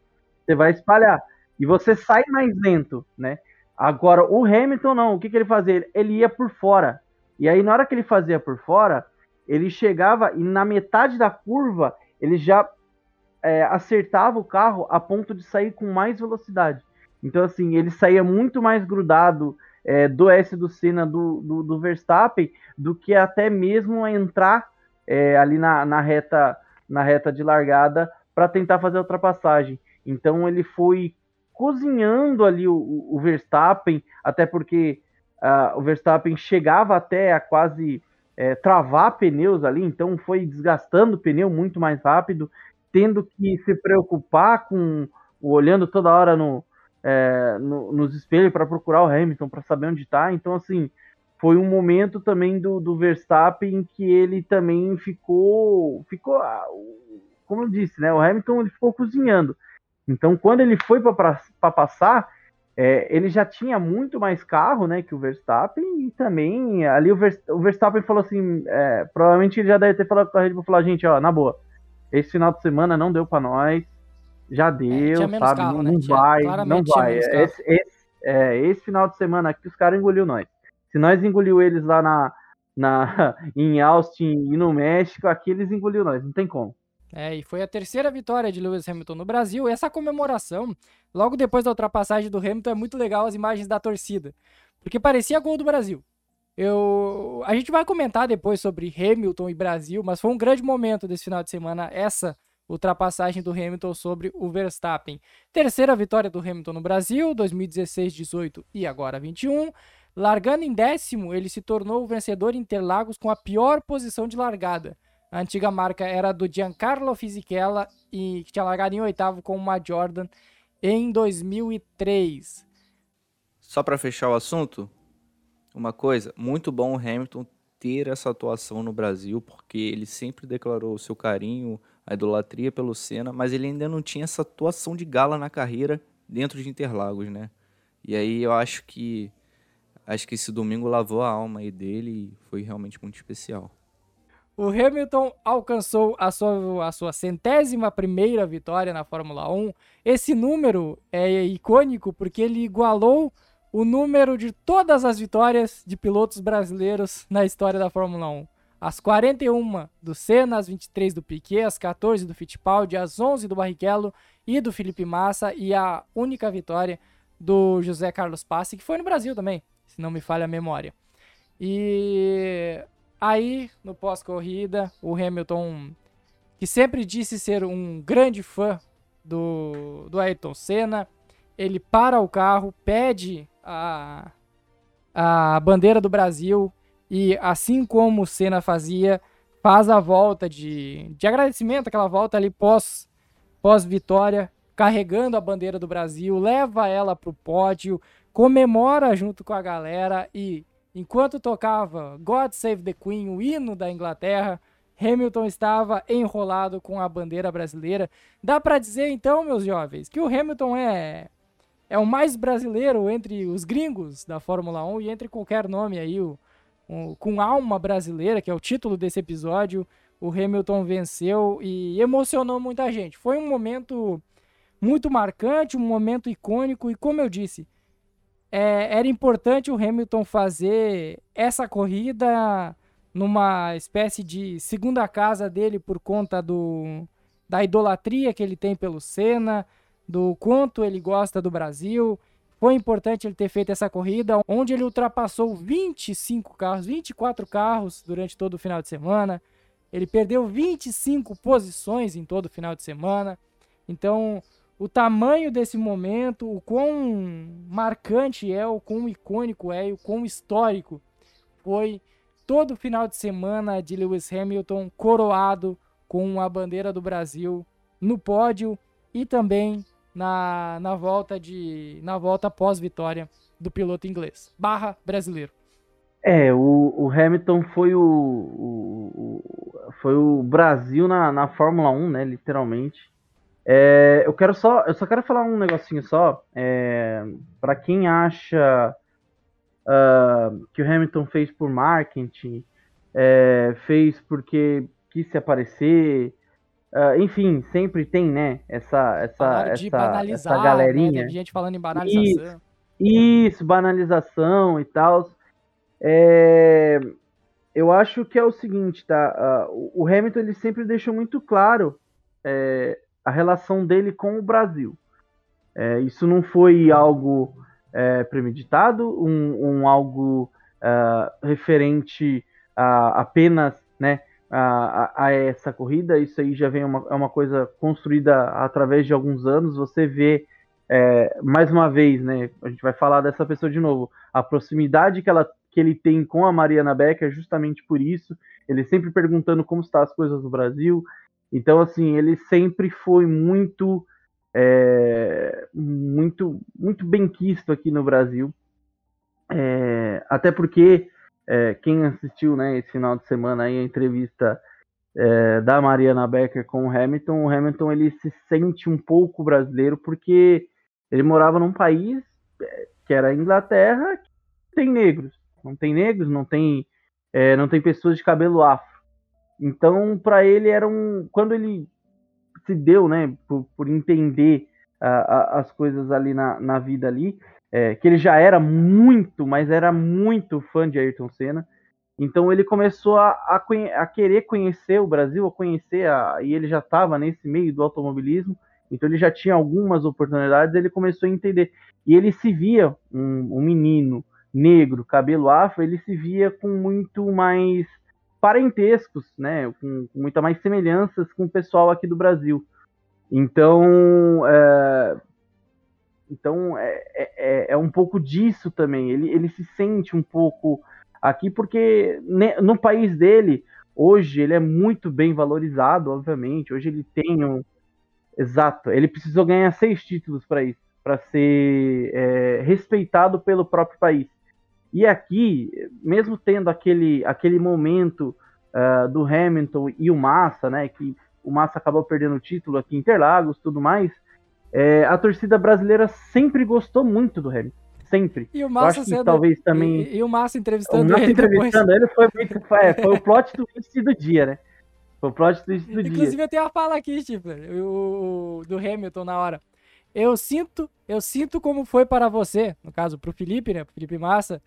você vai espalhar. E você sai mais lento, né? Agora, o Hamilton não. O que, que ele fazia? Ele ia por fora. E aí, na hora que ele fazia por fora, ele chegava e na metade da curva, ele já é, acertava o carro a ponto de sair com mais velocidade. Então, assim, ele saía muito mais grudado é, do S do Senna do, do, do, Verstappen do que até mesmo entrar é, ali na, na, reta, na reta de largada para tentar fazer a ultrapassagem. Então, ele foi cozinhando ali o, o Verstappen, até porque uh, o Verstappen chegava até a quase é, travar pneus ali, então foi desgastando o pneu muito mais rápido tendo que se preocupar com olhando toda hora no, é, no nos espelhos para procurar o Hamilton para saber onde está. Então, assim, foi um momento também do, do Verstappen que ele também ficou, ficou, ah, como eu disse, né? O Hamilton ele ficou cozinhando. Então, quando ele foi para passar, é, ele já tinha muito mais carro, né, que o Verstappen e também ali o, Verstappen falou assim, é, provavelmente ele já deve ter falado com a Red Bull, falar, gente, ó, na boa, esse final de semana não deu para nós. Já é, deu, é, sabe? Carro, não, né? vai, não vai. Esse, esse, é, esse, final de semana aqui os caras engoliu nós. Se nós engoliu eles lá na, na, em Austin e no México, aqui eles engoliu nós, não tem como. É, e foi a terceira vitória de Lewis Hamilton no Brasil. Essa comemoração, logo depois da ultrapassagem do Hamilton, é muito legal as imagens da torcida. Porque parecia gol do Brasil. Eu, a gente vai comentar depois sobre Hamilton e Brasil, mas foi um grande momento desse final de semana essa ultrapassagem do Hamilton sobre o Verstappen. Terceira vitória do Hamilton no Brasil, 2016, 18 e agora 21. Largando em décimo, ele se tornou o vencedor em Interlagos com a pior posição de largada. A antiga marca era do Giancarlo Fisichella e que tinha largado em oitavo com uma Jordan em 2003. Só para fechar o assunto, uma coisa, muito bom o Hamilton ter essa atuação no Brasil, porque ele sempre declarou o seu carinho, a idolatria pelo Senna, mas ele ainda não tinha essa atuação de gala na carreira dentro de Interlagos, né? E aí eu acho que acho que esse domingo lavou a alma aí dele e foi realmente muito especial. O Hamilton alcançou a sua, a sua centésima primeira vitória na Fórmula 1. Esse número é icônico porque ele igualou o número de todas as vitórias de pilotos brasileiros na história da Fórmula 1. As 41 do Senna, as 23 do Piquet, as 14 do Fittipaldi, as 11 do Barrichello e do Felipe Massa e a única vitória do José Carlos Passi, que foi no Brasil também, se não me falha a memória. E Aí, no pós-corrida, o Hamilton, que sempre disse ser um grande fã do, do Ayrton Senna, ele para o carro, pede a, a bandeira do Brasil e, assim como o Senna fazia, faz a volta de, de agradecimento, aquela volta ali pós, pós-vitória, carregando a bandeira do Brasil, leva ela para o pódio, comemora junto com a galera e enquanto tocava God Save the Queen, o hino da Inglaterra, Hamilton estava enrolado com a bandeira brasileira. Dá para dizer então, meus jovens, que o Hamilton é é o mais brasileiro entre os gringos da Fórmula 1 e entre qualquer nome aí, o, o, com alma brasileira, que é o título desse episódio. O Hamilton venceu e emocionou muita gente. Foi um momento muito marcante, um momento icônico e como eu disse, é, era importante o Hamilton fazer essa corrida numa espécie de segunda casa dele por conta do, da idolatria que ele tem pelo Senna, do quanto ele gosta do Brasil. Foi importante ele ter feito essa corrida, onde ele ultrapassou 25 carros, 24 carros durante todo o final de semana. Ele perdeu 25 posições em todo o final de semana. Então, o tamanho desse momento, o quão marcante é, o quão icônico é e o quão histórico foi todo o final de semana de Lewis Hamilton coroado com a bandeira do Brasil no pódio e também na, na volta de na volta pós vitória do piloto inglês barra brasileiro. É, o, o Hamilton foi o, o, o, foi o Brasil na, na Fórmula 1, né, literalmente. É, eu quero só, eu só quero falar um negocinho só, é, para quem acha uh, que o Hamilton fez por marketing, é, fez porque quis se aparecer, uh, enfim, sempre tem, né, essa essa essa, essa né, galerinha, né? gente falando em banalização. Isso, isso banalização e tal. É, eu acho que é o seguinte, tá? Uh, o Hamilton ele sempre deixou muito claro é, a relação dele com o Brasil. É, isso não foi algo é, premeditado, um, um algo uh, referente a apenas né, a, a, essa corrida. Isso aí já vem uma, é uma coisa construída através de alguns anos. Você vê é, mais uma vez, né? A gente vai falar dessa pessoa de novo. A proximidade que, ela, que ele tem com a Mariana Becker é justamente por isso. Ele sempre perguntando como estão as coisas no Brasil, então, assim, ele sempre foi muito, é, muito, muito bem quisto aqui no Brasil. É, até porque é, quem assistiu, né, esse final de semana aí a entrevista é, da Mariana Becker com o Hamilton, o Hamilton ele se sente um pouco brasileiro porque ele morava num país é, que era a Inglaterra, que tem negros, não tem negros, não tem, é, não tem pessoas de cabelo afro. Então, para ele era um. Quando ele se deu, né, por, por entender uh, as coisas ali na, na vida ali, é, que ele já era muito, mas era muito fã de Ayrton Senna. Então ele começou a, a, a querer conhecer o Brasil, a conhecer, a, e ele já estava nesse meio do automobilismo, então ele já tinha algumas oportunidades, ele começou a entender. E ele se via um, um menino negro, cabelo afro, ele se via com muito mais parentescos, né, com, com muita mais semelhanças com o pessoal aqui do Brasil. Então, é, então é, é, é, é, um pouco disso também. Ele, ele se sente um pouco aqui porque no país dele hoje ele é muito bem valorizado, obviamente. Hoje ele tem um exato. Ele precisou ganhar seis títulos para isso, para ser é, respeitado pelo próprio país. E aqui, mesmo tendo aquele, aquele momento uh, do Hamilton e o Massa, né, que o Massa acabou perdendo o título aqui em Interlagos tudo mais, é, a torcida brasileira sempre gostou muito do Hamilton. Sempre. E o Massa acho que talvez também. E, e, o Massa entrevistando o Massa ele. entrevistando depois. ele foi, muito, foi, foi o plot twist do dia, né? Foi o plot twist do Inclusive, dia. Inclusive, eu tenho uma fala aqui, tipo, o, do Hamilton na hora. Eu sinto, eu sinto como foi para você, no caso, para o Felipe, né? Pro Felipe Massa,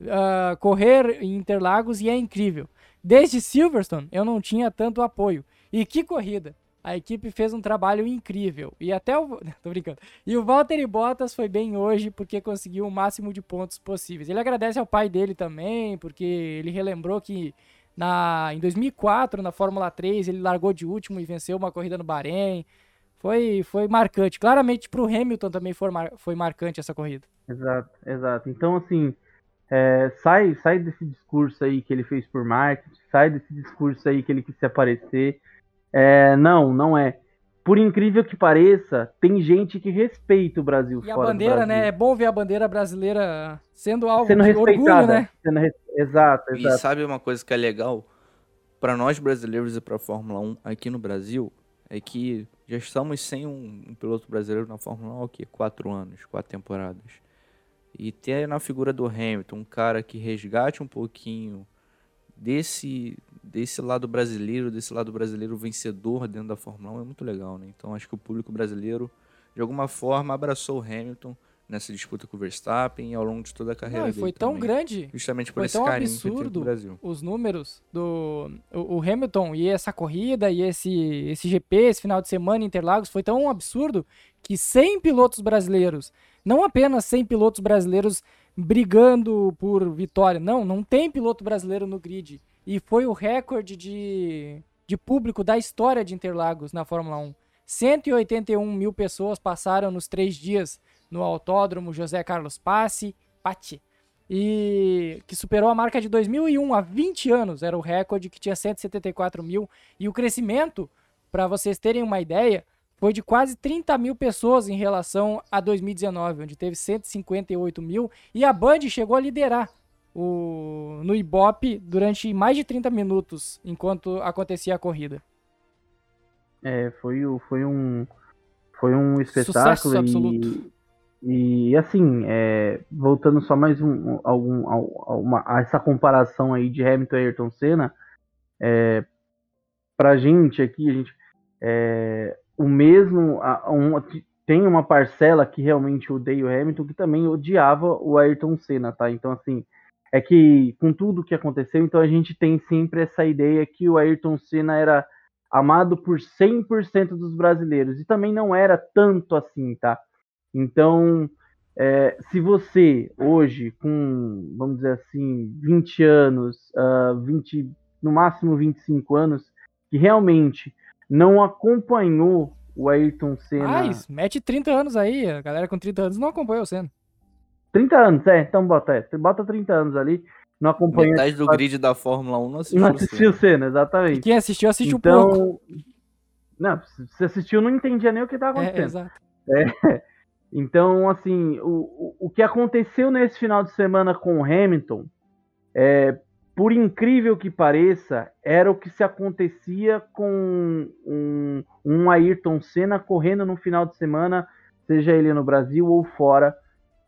uh, correr em Interlagos e é incrível. Desde Silverstone eu não tinha tanto apoio. E que corrida! A equipe fez um trabalho incrível. E até o. Tô brincando. E o Valtteri Bottas foi bem hoje porque conseguiu o máximo de pontos possíveis. Ele agradece ao pai dele também, porque ele relembrou que Na, em 2004, na Fórmula 3, ele largou de último e venceu uma corrida no Bahrein. Foi, foi marcante. Claramente para o Hamilton também foi, mar, foi marcante essa corrida. Exato, exato. Então, assim, é, sai, sai desse discurso aí que ele fez por marketing, sai desse discurso aí que ele quis se aparecer. É, não, não é por incrível que pareça, tem gente que respeita o Brasil e a bandeira, né? É bom ver a bandeira brasileira sendo alvo sendo de orgulho, né? Sendo res... Exato, exato. E sabe uma coisa que é legal? Para nós brasileiros e para a Fórmula 1 aqui no Brasil, é que já estamos sem um, um piloto brasileiro na Fórmula 1 há o quê? Quatro anos, quatro temporadas. E ter na figura do Hamilton um cara que resgate um pouquinho desse desse lado brasileiro, desse lado brasileiro vencedor dentro da Fórmula 1 é muito legal, né? Então acho que o público brasileiro de alguma forma abraçou o Hamilton nessa disputa com o Verstappen ao longo de toda a carreira Não, foi tão também, grande, justamente por foi esse tão carinho absurdo que Brasil. os números do o, o, Hamilton e essa corrida e esse esse GP, esse final de semana em Interlagos foi tão absurdo que 100 pilotos brasileiros, não apenas 100 pilotos brasileiros brigando por vitória, não, não tem piloto brasileiro no grid. E foi o recorde de, de público da história de Interlagos na Fórmula 1. 181 mil pessoas passaram nos três dias no Autódromo José Carlos Passe, Patti, e que superou a marca de 2001 há 20 anos, era o recorde que tinha 174 mil, e o crescimento, para vocês terem uma ideia, foi de quase 30 mil pessoas em relação a 2019, onde teve 158 mil, e a Band chegou a liderar o, no Ibope durante mais de 30 minutos enquanto acontecia a corrida. É, foi, foi um foi um espetáculo Sucesso absoluto. E, e assim, é, voltando só mais um, algum, a, uma, a essa comparação aí de Hamilton e Ayrton Senna, é, pra gente aqui, a gente, é, o mesmo, a, um, tem uma parcela que realmente odeia o Hamilton, que também odiava o Ayrton Senna, tá? Então, assim, é que com tudo que aconteceu, então a gente tem sempre essa ideia que o Ayrton Senna era amado por 100% dos brasileiros e também não era tanto assim, tá? Então, é, se você hoje com, vamos dizer assim, 20 anos, uh, ah, 20, no máximo 25 anos, que realmente não acompanhou o Ayrton Senna. Mas, mete 30 anos aí, a galera com 30 anos não acompanhou o Senna. 30 anos, é, então bota, é, bota 30 anos ali, não acompanha... Metade do grid da Fórmula 1 não assistiu Não assistiu o Senna, exatamente. E quem assistiu, assistiu então, pouco. Não, se assistiu não entendia nem o que estava é, acontecendo. É, é, então, assim, o, o, o que aconteceu nesse final de semana com o Hamilton, é, por incrível que pareça, era o que se acontecia com um, um Ayrton Senna correndo no final de semana, seja ele no Brasil ou fora,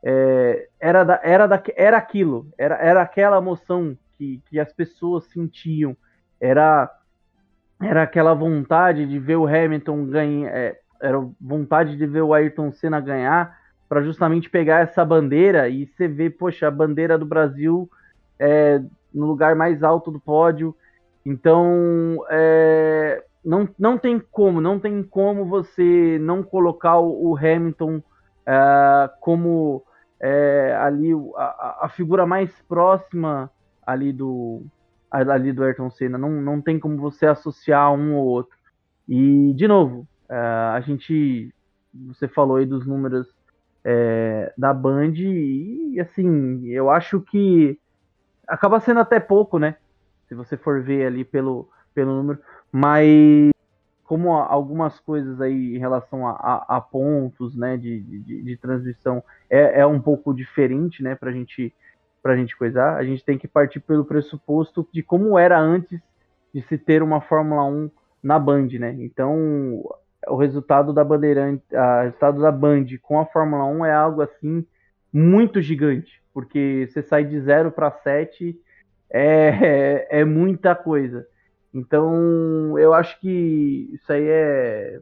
é, era, da, era, da, era aquilo, era, era aquela emoção que, que as pessoas sentiam, era, era aquela vontade de ver o Hamilton ganhar, é, era vontade de ver o Ayrton Senna ganhar, para justamente pegar essa bandeira e você ver, poxa, a bandeira do Brasil é, no lugar mais alto do pódio. Então, é, não, não tem como, não tem como você não colocar o, Hamilton é, como é, ali a, a, figura mais próxima ali do ali do Ayrton Senna. Não, não tem como você associar um ou outro. E de novo, é, a gente você falou aí dos números é, da Band e assim eu acho que acaba sendo até pouco, né? Se você for ver ali pelo pelo número, mas como algumas coisas aí em relação a, a, a pontos né, de, de, de transmissão é, é, um pouco diferente né, para gente, a gente coisar, a gente tem que partir pelo pressuposto de como era antes de se ter uma Fórmula 1 na Band. Né? Então, o resultado da Bandeirante, o resultado da Band com a Fórmula 1 é algo assim muito gigante, porque você sai de 0 para 7 é, é, é muita coisa. Então, eu acho que isso aí é,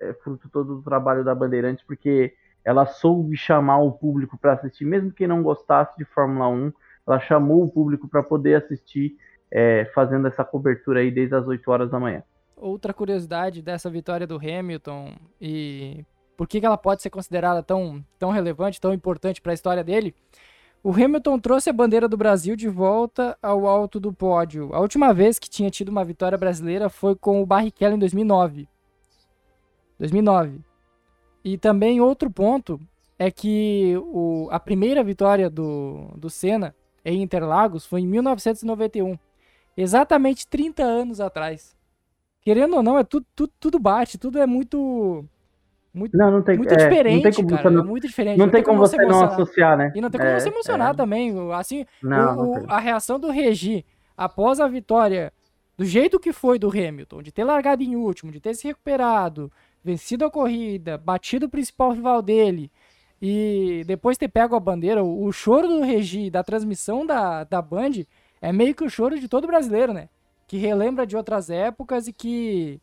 é fruto todo do trabalho da Bandeirantes, porque ela soube chamar o público para assistir, mesmo quem não gostasse de Fórmula 1, ela chamou o público para poder assistir, é, fazendo essa cobertura aí desde as 8 horas da manhã. Outra curiosidade dessa vitória do Hamilton e por que ela pode ser considerada tão, tão relevante, tão importante para a história dele, O Hamilton trouxe a bandeira do Brasil de volta ao alto do pódio. A última vez que tinha tido uma vitória brasileira foi com o Barrichello em 2009. 2009. E também outro ponto é que o, a primeira vitória do, do Senna em Interlagos foi em 1991. Exatamente 30 anos atrás. Querendo ou não, é tudo, tudo, tudo bate, tudo é muito muito, não, não tem, muito é, diferente, não tem como cara. Não, é muito diferente. Não, não tem como, você não associar, né? E não tem como é, você emocionar é. também. Assim, o- a reação do Regi após a vitória, do jeito que foi do Hamilton, de ter largado em último, de ter se recuperado, vencido a corrida, batido o principal rival dele e depois ter pego a bandeira, o, o choro do Regi da transmissão da, da Band é meio que o choro de todo brasileiro, né? Que relembra de outras épocas e que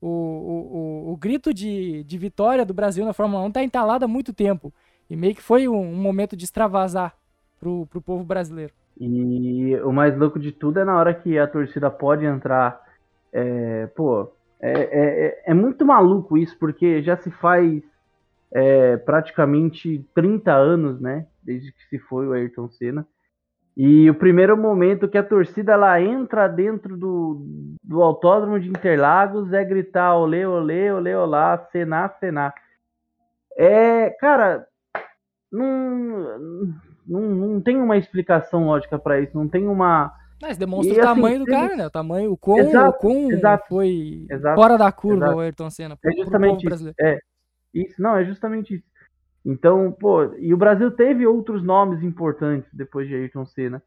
o, o, o, o grito de, de vitória do Brasil na Fórmula 1 tá entalado há muito tempo. E meio que foi um, um momento de extravasar pro, pro povo brasileiro. E o mais louco de tudo é na hora que a torcida pode entrar. é, pô, é, é, é- é muito maluco isso, porque já se faz é, praticamente 30 anos, né? Desde que se foi o Ayrton Senna. E o primeiro momento que a torcida ela entra dentro do, do autódromo de Interlagos é gritar olê, olê, olê, olá, Senna, Senna. É, cara, não, não, não tem uma explicação lógica pra isso, não tem uma. Mas demonstra E, o assim, tamanho do teve- cara, né? O tamanho, o quão, Exato, o quão exato, foi exato, fora da curva exato. o Ayrton Senna É justamente isso. É, isso, não, é justamente isso. Então, pô, e o Brasil teve outros nomes importantes depois de Ayrton Senna.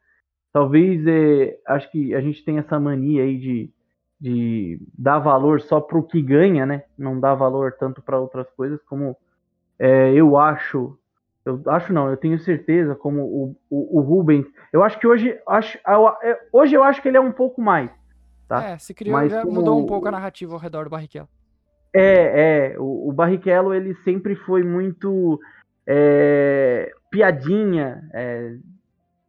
Talvez, é, acho que a gente tem essa mania aí de, de dar valor só pro que ganha, né? Não dar valor tanto para outras coisas, como é, eu acho, eu acho não, eu tenho certeza, como o, o, o Rubens. Eu acho que hoje, acho, eu- hoje eu acho que ele é um pouco mais. tá? É, se criou, Mas já mudou um pouco a narrativa ao redor do Barrichello. É, é. O, o Barrichello, ele sempre foi muito é, piadinha, é,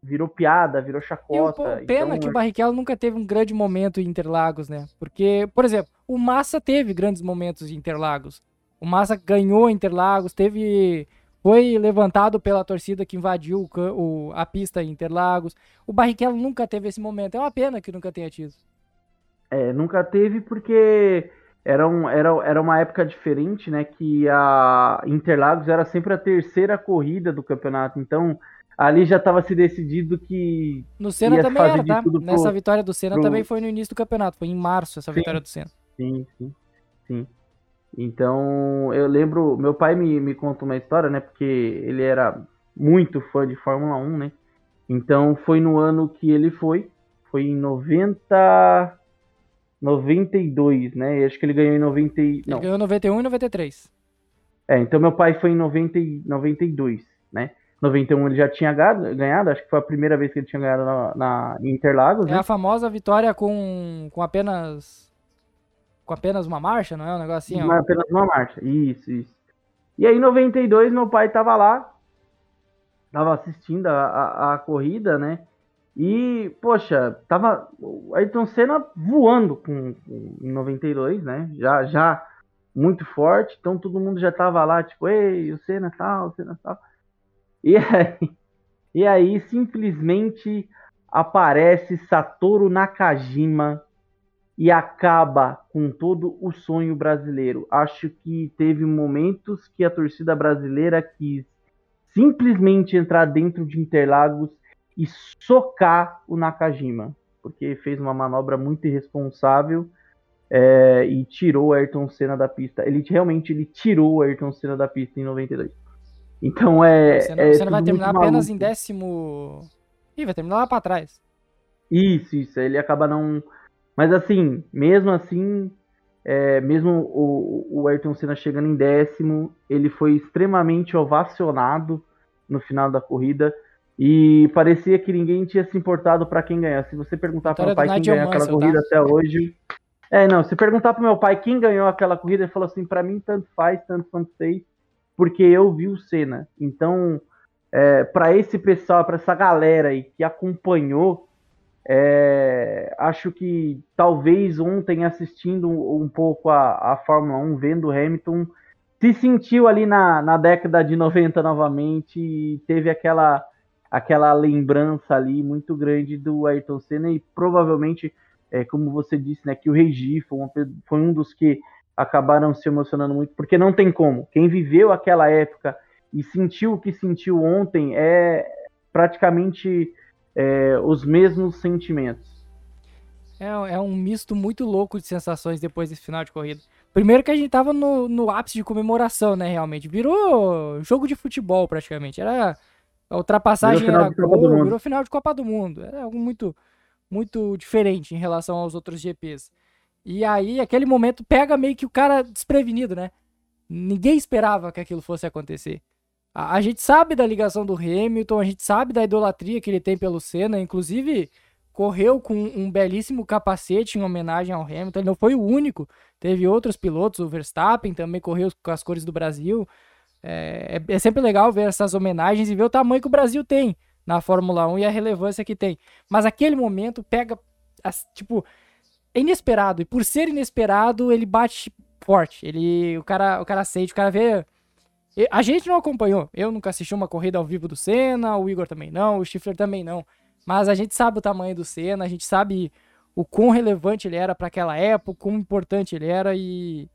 virou piada, virou E chacota. pô, pena então, que o Barrichello nunca teve um grande momento em Interlagos, né? Porque, por exemplo, o Massa teve grandes momentos em Interlagos. O Massa ganhou Interlagos, teve foi levantado pela torcida que invadiu o- a pista em Interlagos. O Barrichello nunca teve esse momento. É uma pena que nunca tenha tido. é, nunca teve porque era, um, era, era uma época diferente, né? Que a Interlagos era sempre a terceira corrida do campeonato. Então, ali já estava se decidido que No Senna também era, tá? tudo pro- Nessa vitória do Senna pro- também foi no início do campeonato. Foi em março essa Sim. vitória do Senna. Sim, sim, sim. Então, eu lembro, meu pai me, me conta uma história, né? Porque ele era muito fã de Fórmula 1, né? Então, foi no ano que ele foi, foi em 90, 92, né? E acho que ele ganhou em 90, e- Ele não. ganhou 91 e 93. É, então meu pai foi em 90, e 92, né? 91 ele já tinha ganhado, acho que foi a primeira vez que ele tinha ganhado na, na Interlagos, É né? a famosa vitória com, com apenas com apenas uma marcha, não é? Um negócio assim, apenas uma marcha. Isso, isso. E aí, em 92, meu pai tava lá, tava assistindo a, a, a corrida, né? E, poxa, tava o Ayrton Senna voando com, com, em 92, né? Já, já muito forte, então todo mundo já tava lá, tipo, ei, o Senna tal, o Senna tal. E aí, e aí simplesmente aparece Satoru Nakajima e acaba com todo o sonho brasileiro. Acho que teve momentos que a torcida brasileira quis simplesmente entrar dentro de Interlagos e socar o Nakajima, porque fez uma manobra muito irresponsável é, e tirou o Ayrton Senna da pista. Ele realmente ele tirou o Ayrton Senna da pista em 92. Então é. Você não, é você não vai terminar apenas em décimo. Ih, vai terminar lá pra trás. Isso, isso. Ele acaba não. Mas assim, mesmo assim, é, mesmo o, o Ayrton Senna chegando em décimo, ele foi extremamente ovacionado no final da corrida. E parecia que ninguém tinha se importado para quem ganhar. Se você perguntar para Vitória meu pai quem ganhou aquela Mansell, corrida tá? até hoje. É, não, se perguntar pro meu pai quem ganhou aquela corrida, ele falou assim: para mim tanto faz, tanto quanto sei, porque eu vi o Senna. Então, é, para esse pessoal, para essa galera aí que acompanhou, é, acho que talvez ontem assistindo um pouco a, a Fórmula 1, vendo o Hamilton, se sentiu ali na, na década de 90 novamente e teve aquela, aquela lembrança ali muito grande do Ayrton Senna e provavelmente, é, como você disse, né, que o Regi foi, uma, foi um dos que acabaram se emocionando muito, porque não tem como. Quem viveu aquela época e sentiu o que sentiu ontem é praticamente é, os mesmos sentimentos. É, é, um misto muito louco de sensações depois desse final de corrida. Primeiro que a gente tava no, no ápice de comemoração, né, realmente. Virou jogo de futebol, praticamente. Era a ultrapassagem era gol, virou final de Copa do Mundo. Era algo muito, muito diferente em relação aos outros GPs. E aí, aquele momento pega meio que o cara desprevenido, né? Ninguém esperava que aquilo fosse acontecer. A, a, gente sabe da ligação do Hamilton, a gente sabe da idolatria que ele tem pelo Senna, inclusive correu com um belíssimo capacete em homenagem ao Hamilton. Ele não foi o único, teve outros pilotos, o Verstappen também correu com as cores do Brasil. É, é, é sempre legal ver essas homenagens e ver o tamanho que o Brasil tem na Fórmula 1 e a relevância que tem. Mas aquele momento pega, tipo, é inesperado. E por ser inesperado, ele bate forte. Ele, o cara, o cara sente, o cara vê a gente não acompanhou. Eu nunca assisti uma corrida ao vivo do Senna, o Igor também não, o Stifler também não. Mas a gente sabe o tamanho do Senna, a gente sabe o quão relevante ele era para aquela época, o quão importante ele era e,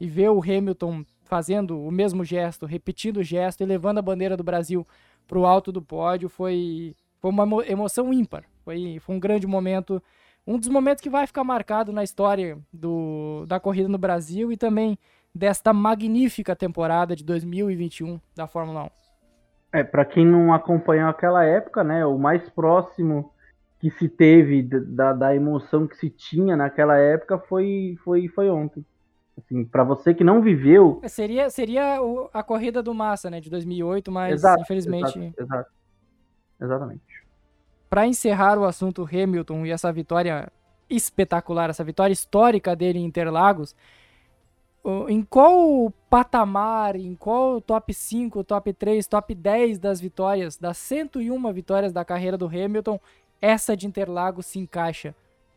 e ver o Hamilton fazendo o mesmo gesto, repetindo o gesto e levando a bandeira do Brasil para o alto do pódio foi, foi uma emoção ímpar. Foi, foi um grande momento, um dos momentos que vai ficar marcado na história do, da corrida no Brasil e também desta magnífica temporada de 2021 da Fórmula 1. É, para quem não acompanhou aquela época, né, o mais próximo que se teve da, da emoção que se tinha naquela época foi, foi, foi ontem. Assim, para você que não viveu. É, seria seria a corrida do Massa, né, de 2008, mas exato, infelizmente. Exato, exato. Exatamente. Para encerrar o assunto Hamilton e essa vitória espetacular, essa vitória histórica dele em Interlagos, em qual patamar, em qual top 5, top 3, top 10 das vitórias, das 101 vitórias da carreira do Hamilton, essa de Interlagos se encaixa?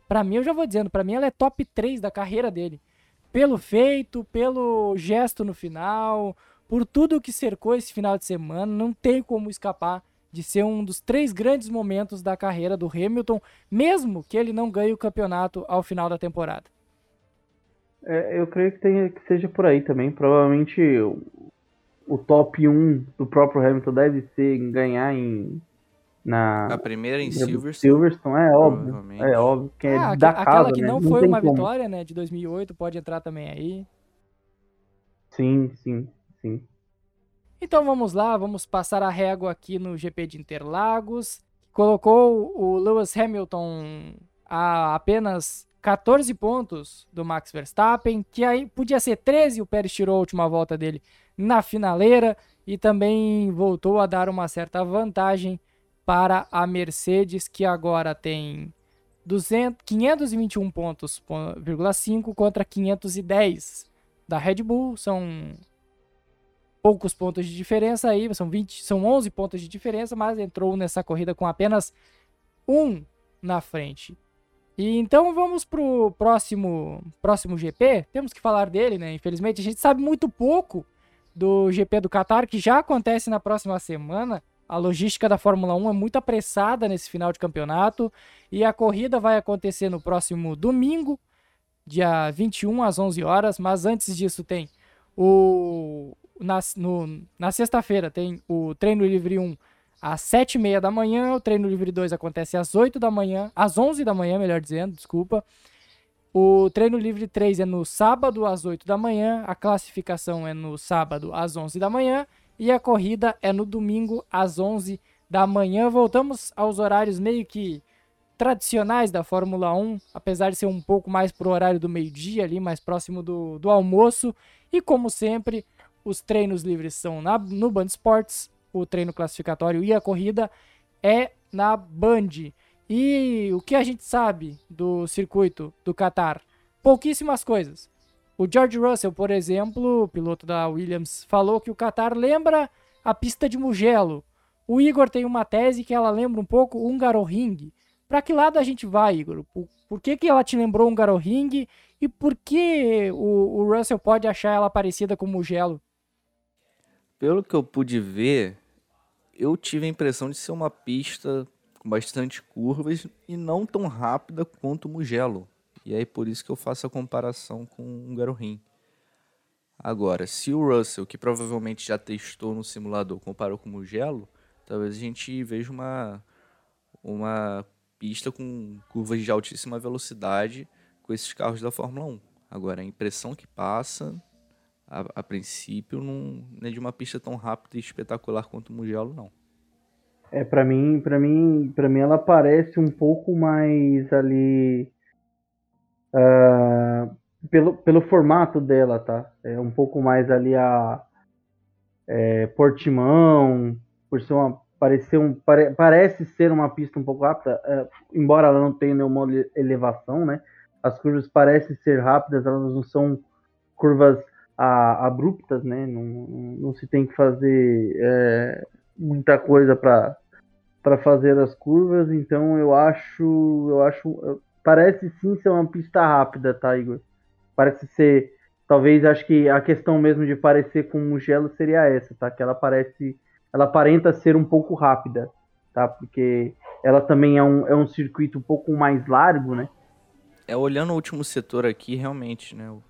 Para mim, eu já vou dizendo, para mim ela é top 3 da carreira dele. Pelo feito, pelo gesto no final, por tudo que cercou esse final de semana, não tem como escapar de ser um dos três grandes momentos da carreira do Hamilton, mesmo que ele não ganhe o campeonato ao final da temporada. É, eu creio que, tenha, que seja por aí também. Provavelmente o, o top 1 do próprio Hamilton deve ser ganhar em. Na, a primeira em Silverstone. Silverstone, é óbvio. É óbvio que é ah, da aquela casa, que né? não, não foi uma como. vitória, né? De 2008, pode entrar também aí. Sim, sim, sim. Então vamos lá, vamos passar a régua aqui no GP de Interlagos. Colocou o Lewis Hamilton a apenas 14 pontos do Max Verstappen, que aí podia ser 13, o Pérez tirou a última volta dele na finaleira e também voltou a dar uma certa vantagem para a Mercedes, que agora tem 200, 521 pontos, 5 contra 510 da Red Bull, são poucos pontos de diferença aí, são 20, são 11 pontos de diferença, mas entrou nessa corrida com apenas um na frente. E então vamos pro próximo próximo GP. Temos que falar dele, né? Infelizmente a gente sabe muito pouco do GP do Qatar, que já acontece na próxima semana. A logística da Fórmula 1 é muito apressada nesse final de campeonato e a corrida vai acontecer no próximo domingo, dia 21 às 11 horas, mas antes disso tem o na, na sexta-feira tem o treino livre 1 às 7h30 da manhã. O treino livre 2 acontece às 8 da manhã, às 11 da manhã, melhor dizendo, desculpa. O treino livre 3 é no sábado às 8 da manhã, a classificação é no sábado às 11 da manhã e a corrida é no domingo às 11 da manhã. Voltamos aos horários meio que tradicionais da Fórmula 1, apesar de ser um pouco mais pro horário do meio-dia ali, mais próximo do, do almoço. E como sempre, os treinos livres são na, no Band Sports o treino classificatório e a corrida é na Band. E o que a gente sabe do circuito do Qatar? Pouquíssimas coisas. O George Russell, por exemplo, piloto da Williams, falou que o Qatar lembra a pista de Mugello. O Igor tem uma tese que ela lembra um pouco o Hungaroring. Para que lado a gente vai, Igor? Por, que, que ela te lembrou o Hungaroring e por que o, o Russell pode achar ela parecida com o Mugello? Pelo que eu pude ver, eu tive a impressão de ser uma pista com bastante curvas e não tão rápida quanto o Mugello. E aí por isso que eu faço a comparação com o Garorim. Agora, se o Russell, que provavelmente já testou no simulador, comparou com o Mugello, talvez a gente veja uma, uma pista com curvas de altíssima velocidade com esses carros da Fórmula 1. Agora, a impressão que passa, a, a princípio, não, não é de uma pista tão rápida e espetacular quanto o Mugello, não. É, para mim, para mim, para mim ela parece um pouco mais ali uh, pelo, pelo formato dela, tá? É um pouco mais ali a é, Portimão, por ser uma parecer um pare, parece ser uma pista um pouco rápida, é, embora ela não tenha nenhuma elevação, né? As curvas parecem ser rápidas, elas não são curvas a, abruptas, né? Não, não, se tem que fazer é, muita coisa para para fazer as curvas, então eu acho, eu acho, parece sim ser uma pista rápida, tá, Igor? Parece ser, talvez, acho que a questão mesmo de parecer com o Mugello seria essa, tá? Que ela parece, ela aparenta ser um pouco rápida, tá? Porque ela também é um, é um circuito um pouco mais largo, né? É, olhando o último setor aqui, realmente, né? O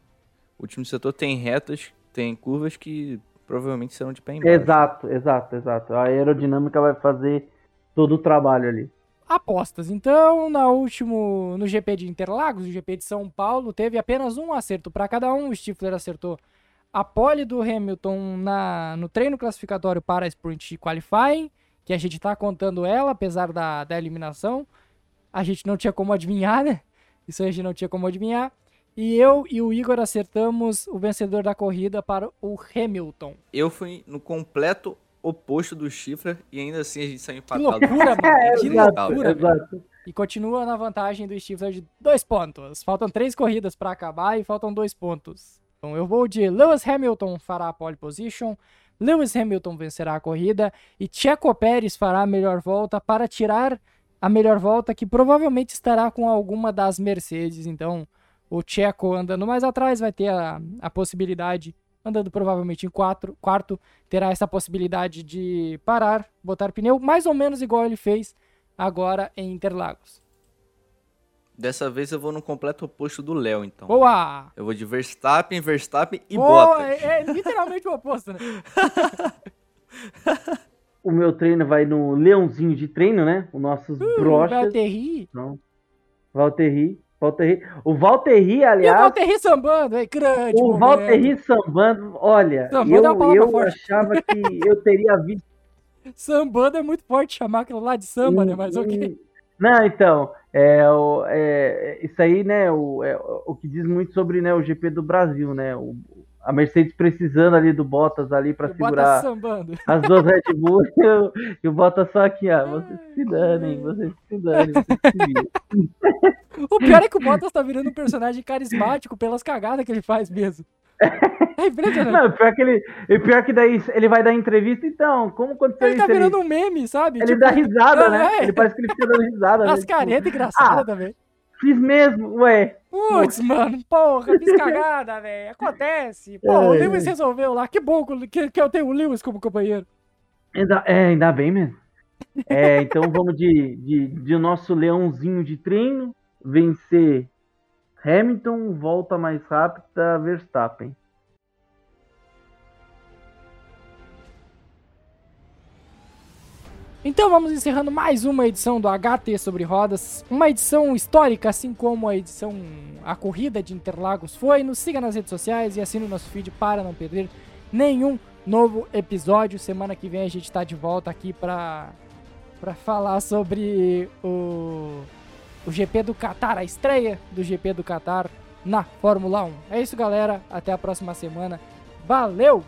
último setor tem retas, tem curvas que provavelmente serão de pé embaixo. Exato, exato, exato. A aerodinâmica vai fazer todo o trabalho ali. Apostas. Então, na último, no GP de Interlagos, o GP de São Paulo, teve apenas um acerto para cada um. O Stifler acertou a pole do Hamilton na, no treino classificatório para a Sprint Qualifying, que a gente está contando ela, apesar da, da eliminação. A gente não tinha como adivinhar, né? Isso a gente não tinha como adivinhar. E eu e o Igor acertamos o vencedor da corrida para o Hamilton. Eu fui no completo oposto do Chifre e ainda assim a gente saiu empatado. Que loucura, mano. É, que loucura, exato. E continua na vantagem do Stifler de dois pontos. Faltam três corridas para acabar e faltam dois pontos. Então eu vou de Lewis Hamilton fará a pole position, Lewis Hamilton vencerá a corrida e Checo Pérez fará a melhor volta para tirar a melhor volta que provavelmente estará com alguma das Mercedes. Então o Checo andando mais atrás vai ter a, a possibilidade andando provavelmente em quatro, quarto, terá essa possibilidade de parar, botar pneu, mais ou menos igual ele fez agora em Interlagos. Dessa vez eu vou no completo oposto do Léo, então. Boa! Eu vou de Verstappen, Verstappen e Boa, Bottas. É, é literalmente o oposto, né? o meu treino vai no leãozinho de treino, né? Os nossos uh, brochas. Valtteri. Então, Valtteri. Valtteri. O Valtteri, aliás. E o Valtteri sambando, é grande. O Valtteri sambando, olha, sambando eu, é eu achava que eu teria visto. Sambando é muito forte chamar aquilo lá de samba, né? Mas ok. Não, então, é, o, é, isso aí, né, o, é, o que diz muito sobre né, o GP do Brasil, né? O, a Mercedes precisando ali do Bottas ali para segurar as duas Red Bull e o, e o Bottas só aqui, ó. Vocês se danem, vocês se danem, vocês se O pior é que o Bottas tá virando um personagem carismático pelas cagadas que ele faz mesmo. É impressionante. Não, pior que ele, pior que daí ele vai dar entrevista, então, como aconteceu ele isso? Ele tá virando um meme, sabe? Ele tipo, dá risada, né? É. Ele parece que ele fica dando risada. As né? caretas tipo, engraçadas ah, também. Fiz mesmo, ué. Putz, mano, porra, fiz cagada, velho. Acontece. Pô, é. o Lewis resolveu lá. Que bom que, que eu tenho o Lewis como companheiro. Ainda, é, ainda bem mesmo. É, então vamos de, de, de nosso leãozinho de treino. Vencer Hamilton, volta mais rápida Verstappen. Então vamos encerrando mais uma edição do HT sobre rodas, uma edição histórica, assim como a edição a corrida de Interlagos foi. Nos siga nas redes sociais e assine o nosso feed para não perder nenhum novo episódio. Semana que vem a gente está de volta aqui para para falar sobre o o GP do Qatar, a estreia do GP do Qatar na Fórmula 1. É isso, galera. Até a próxima semana. Valeu!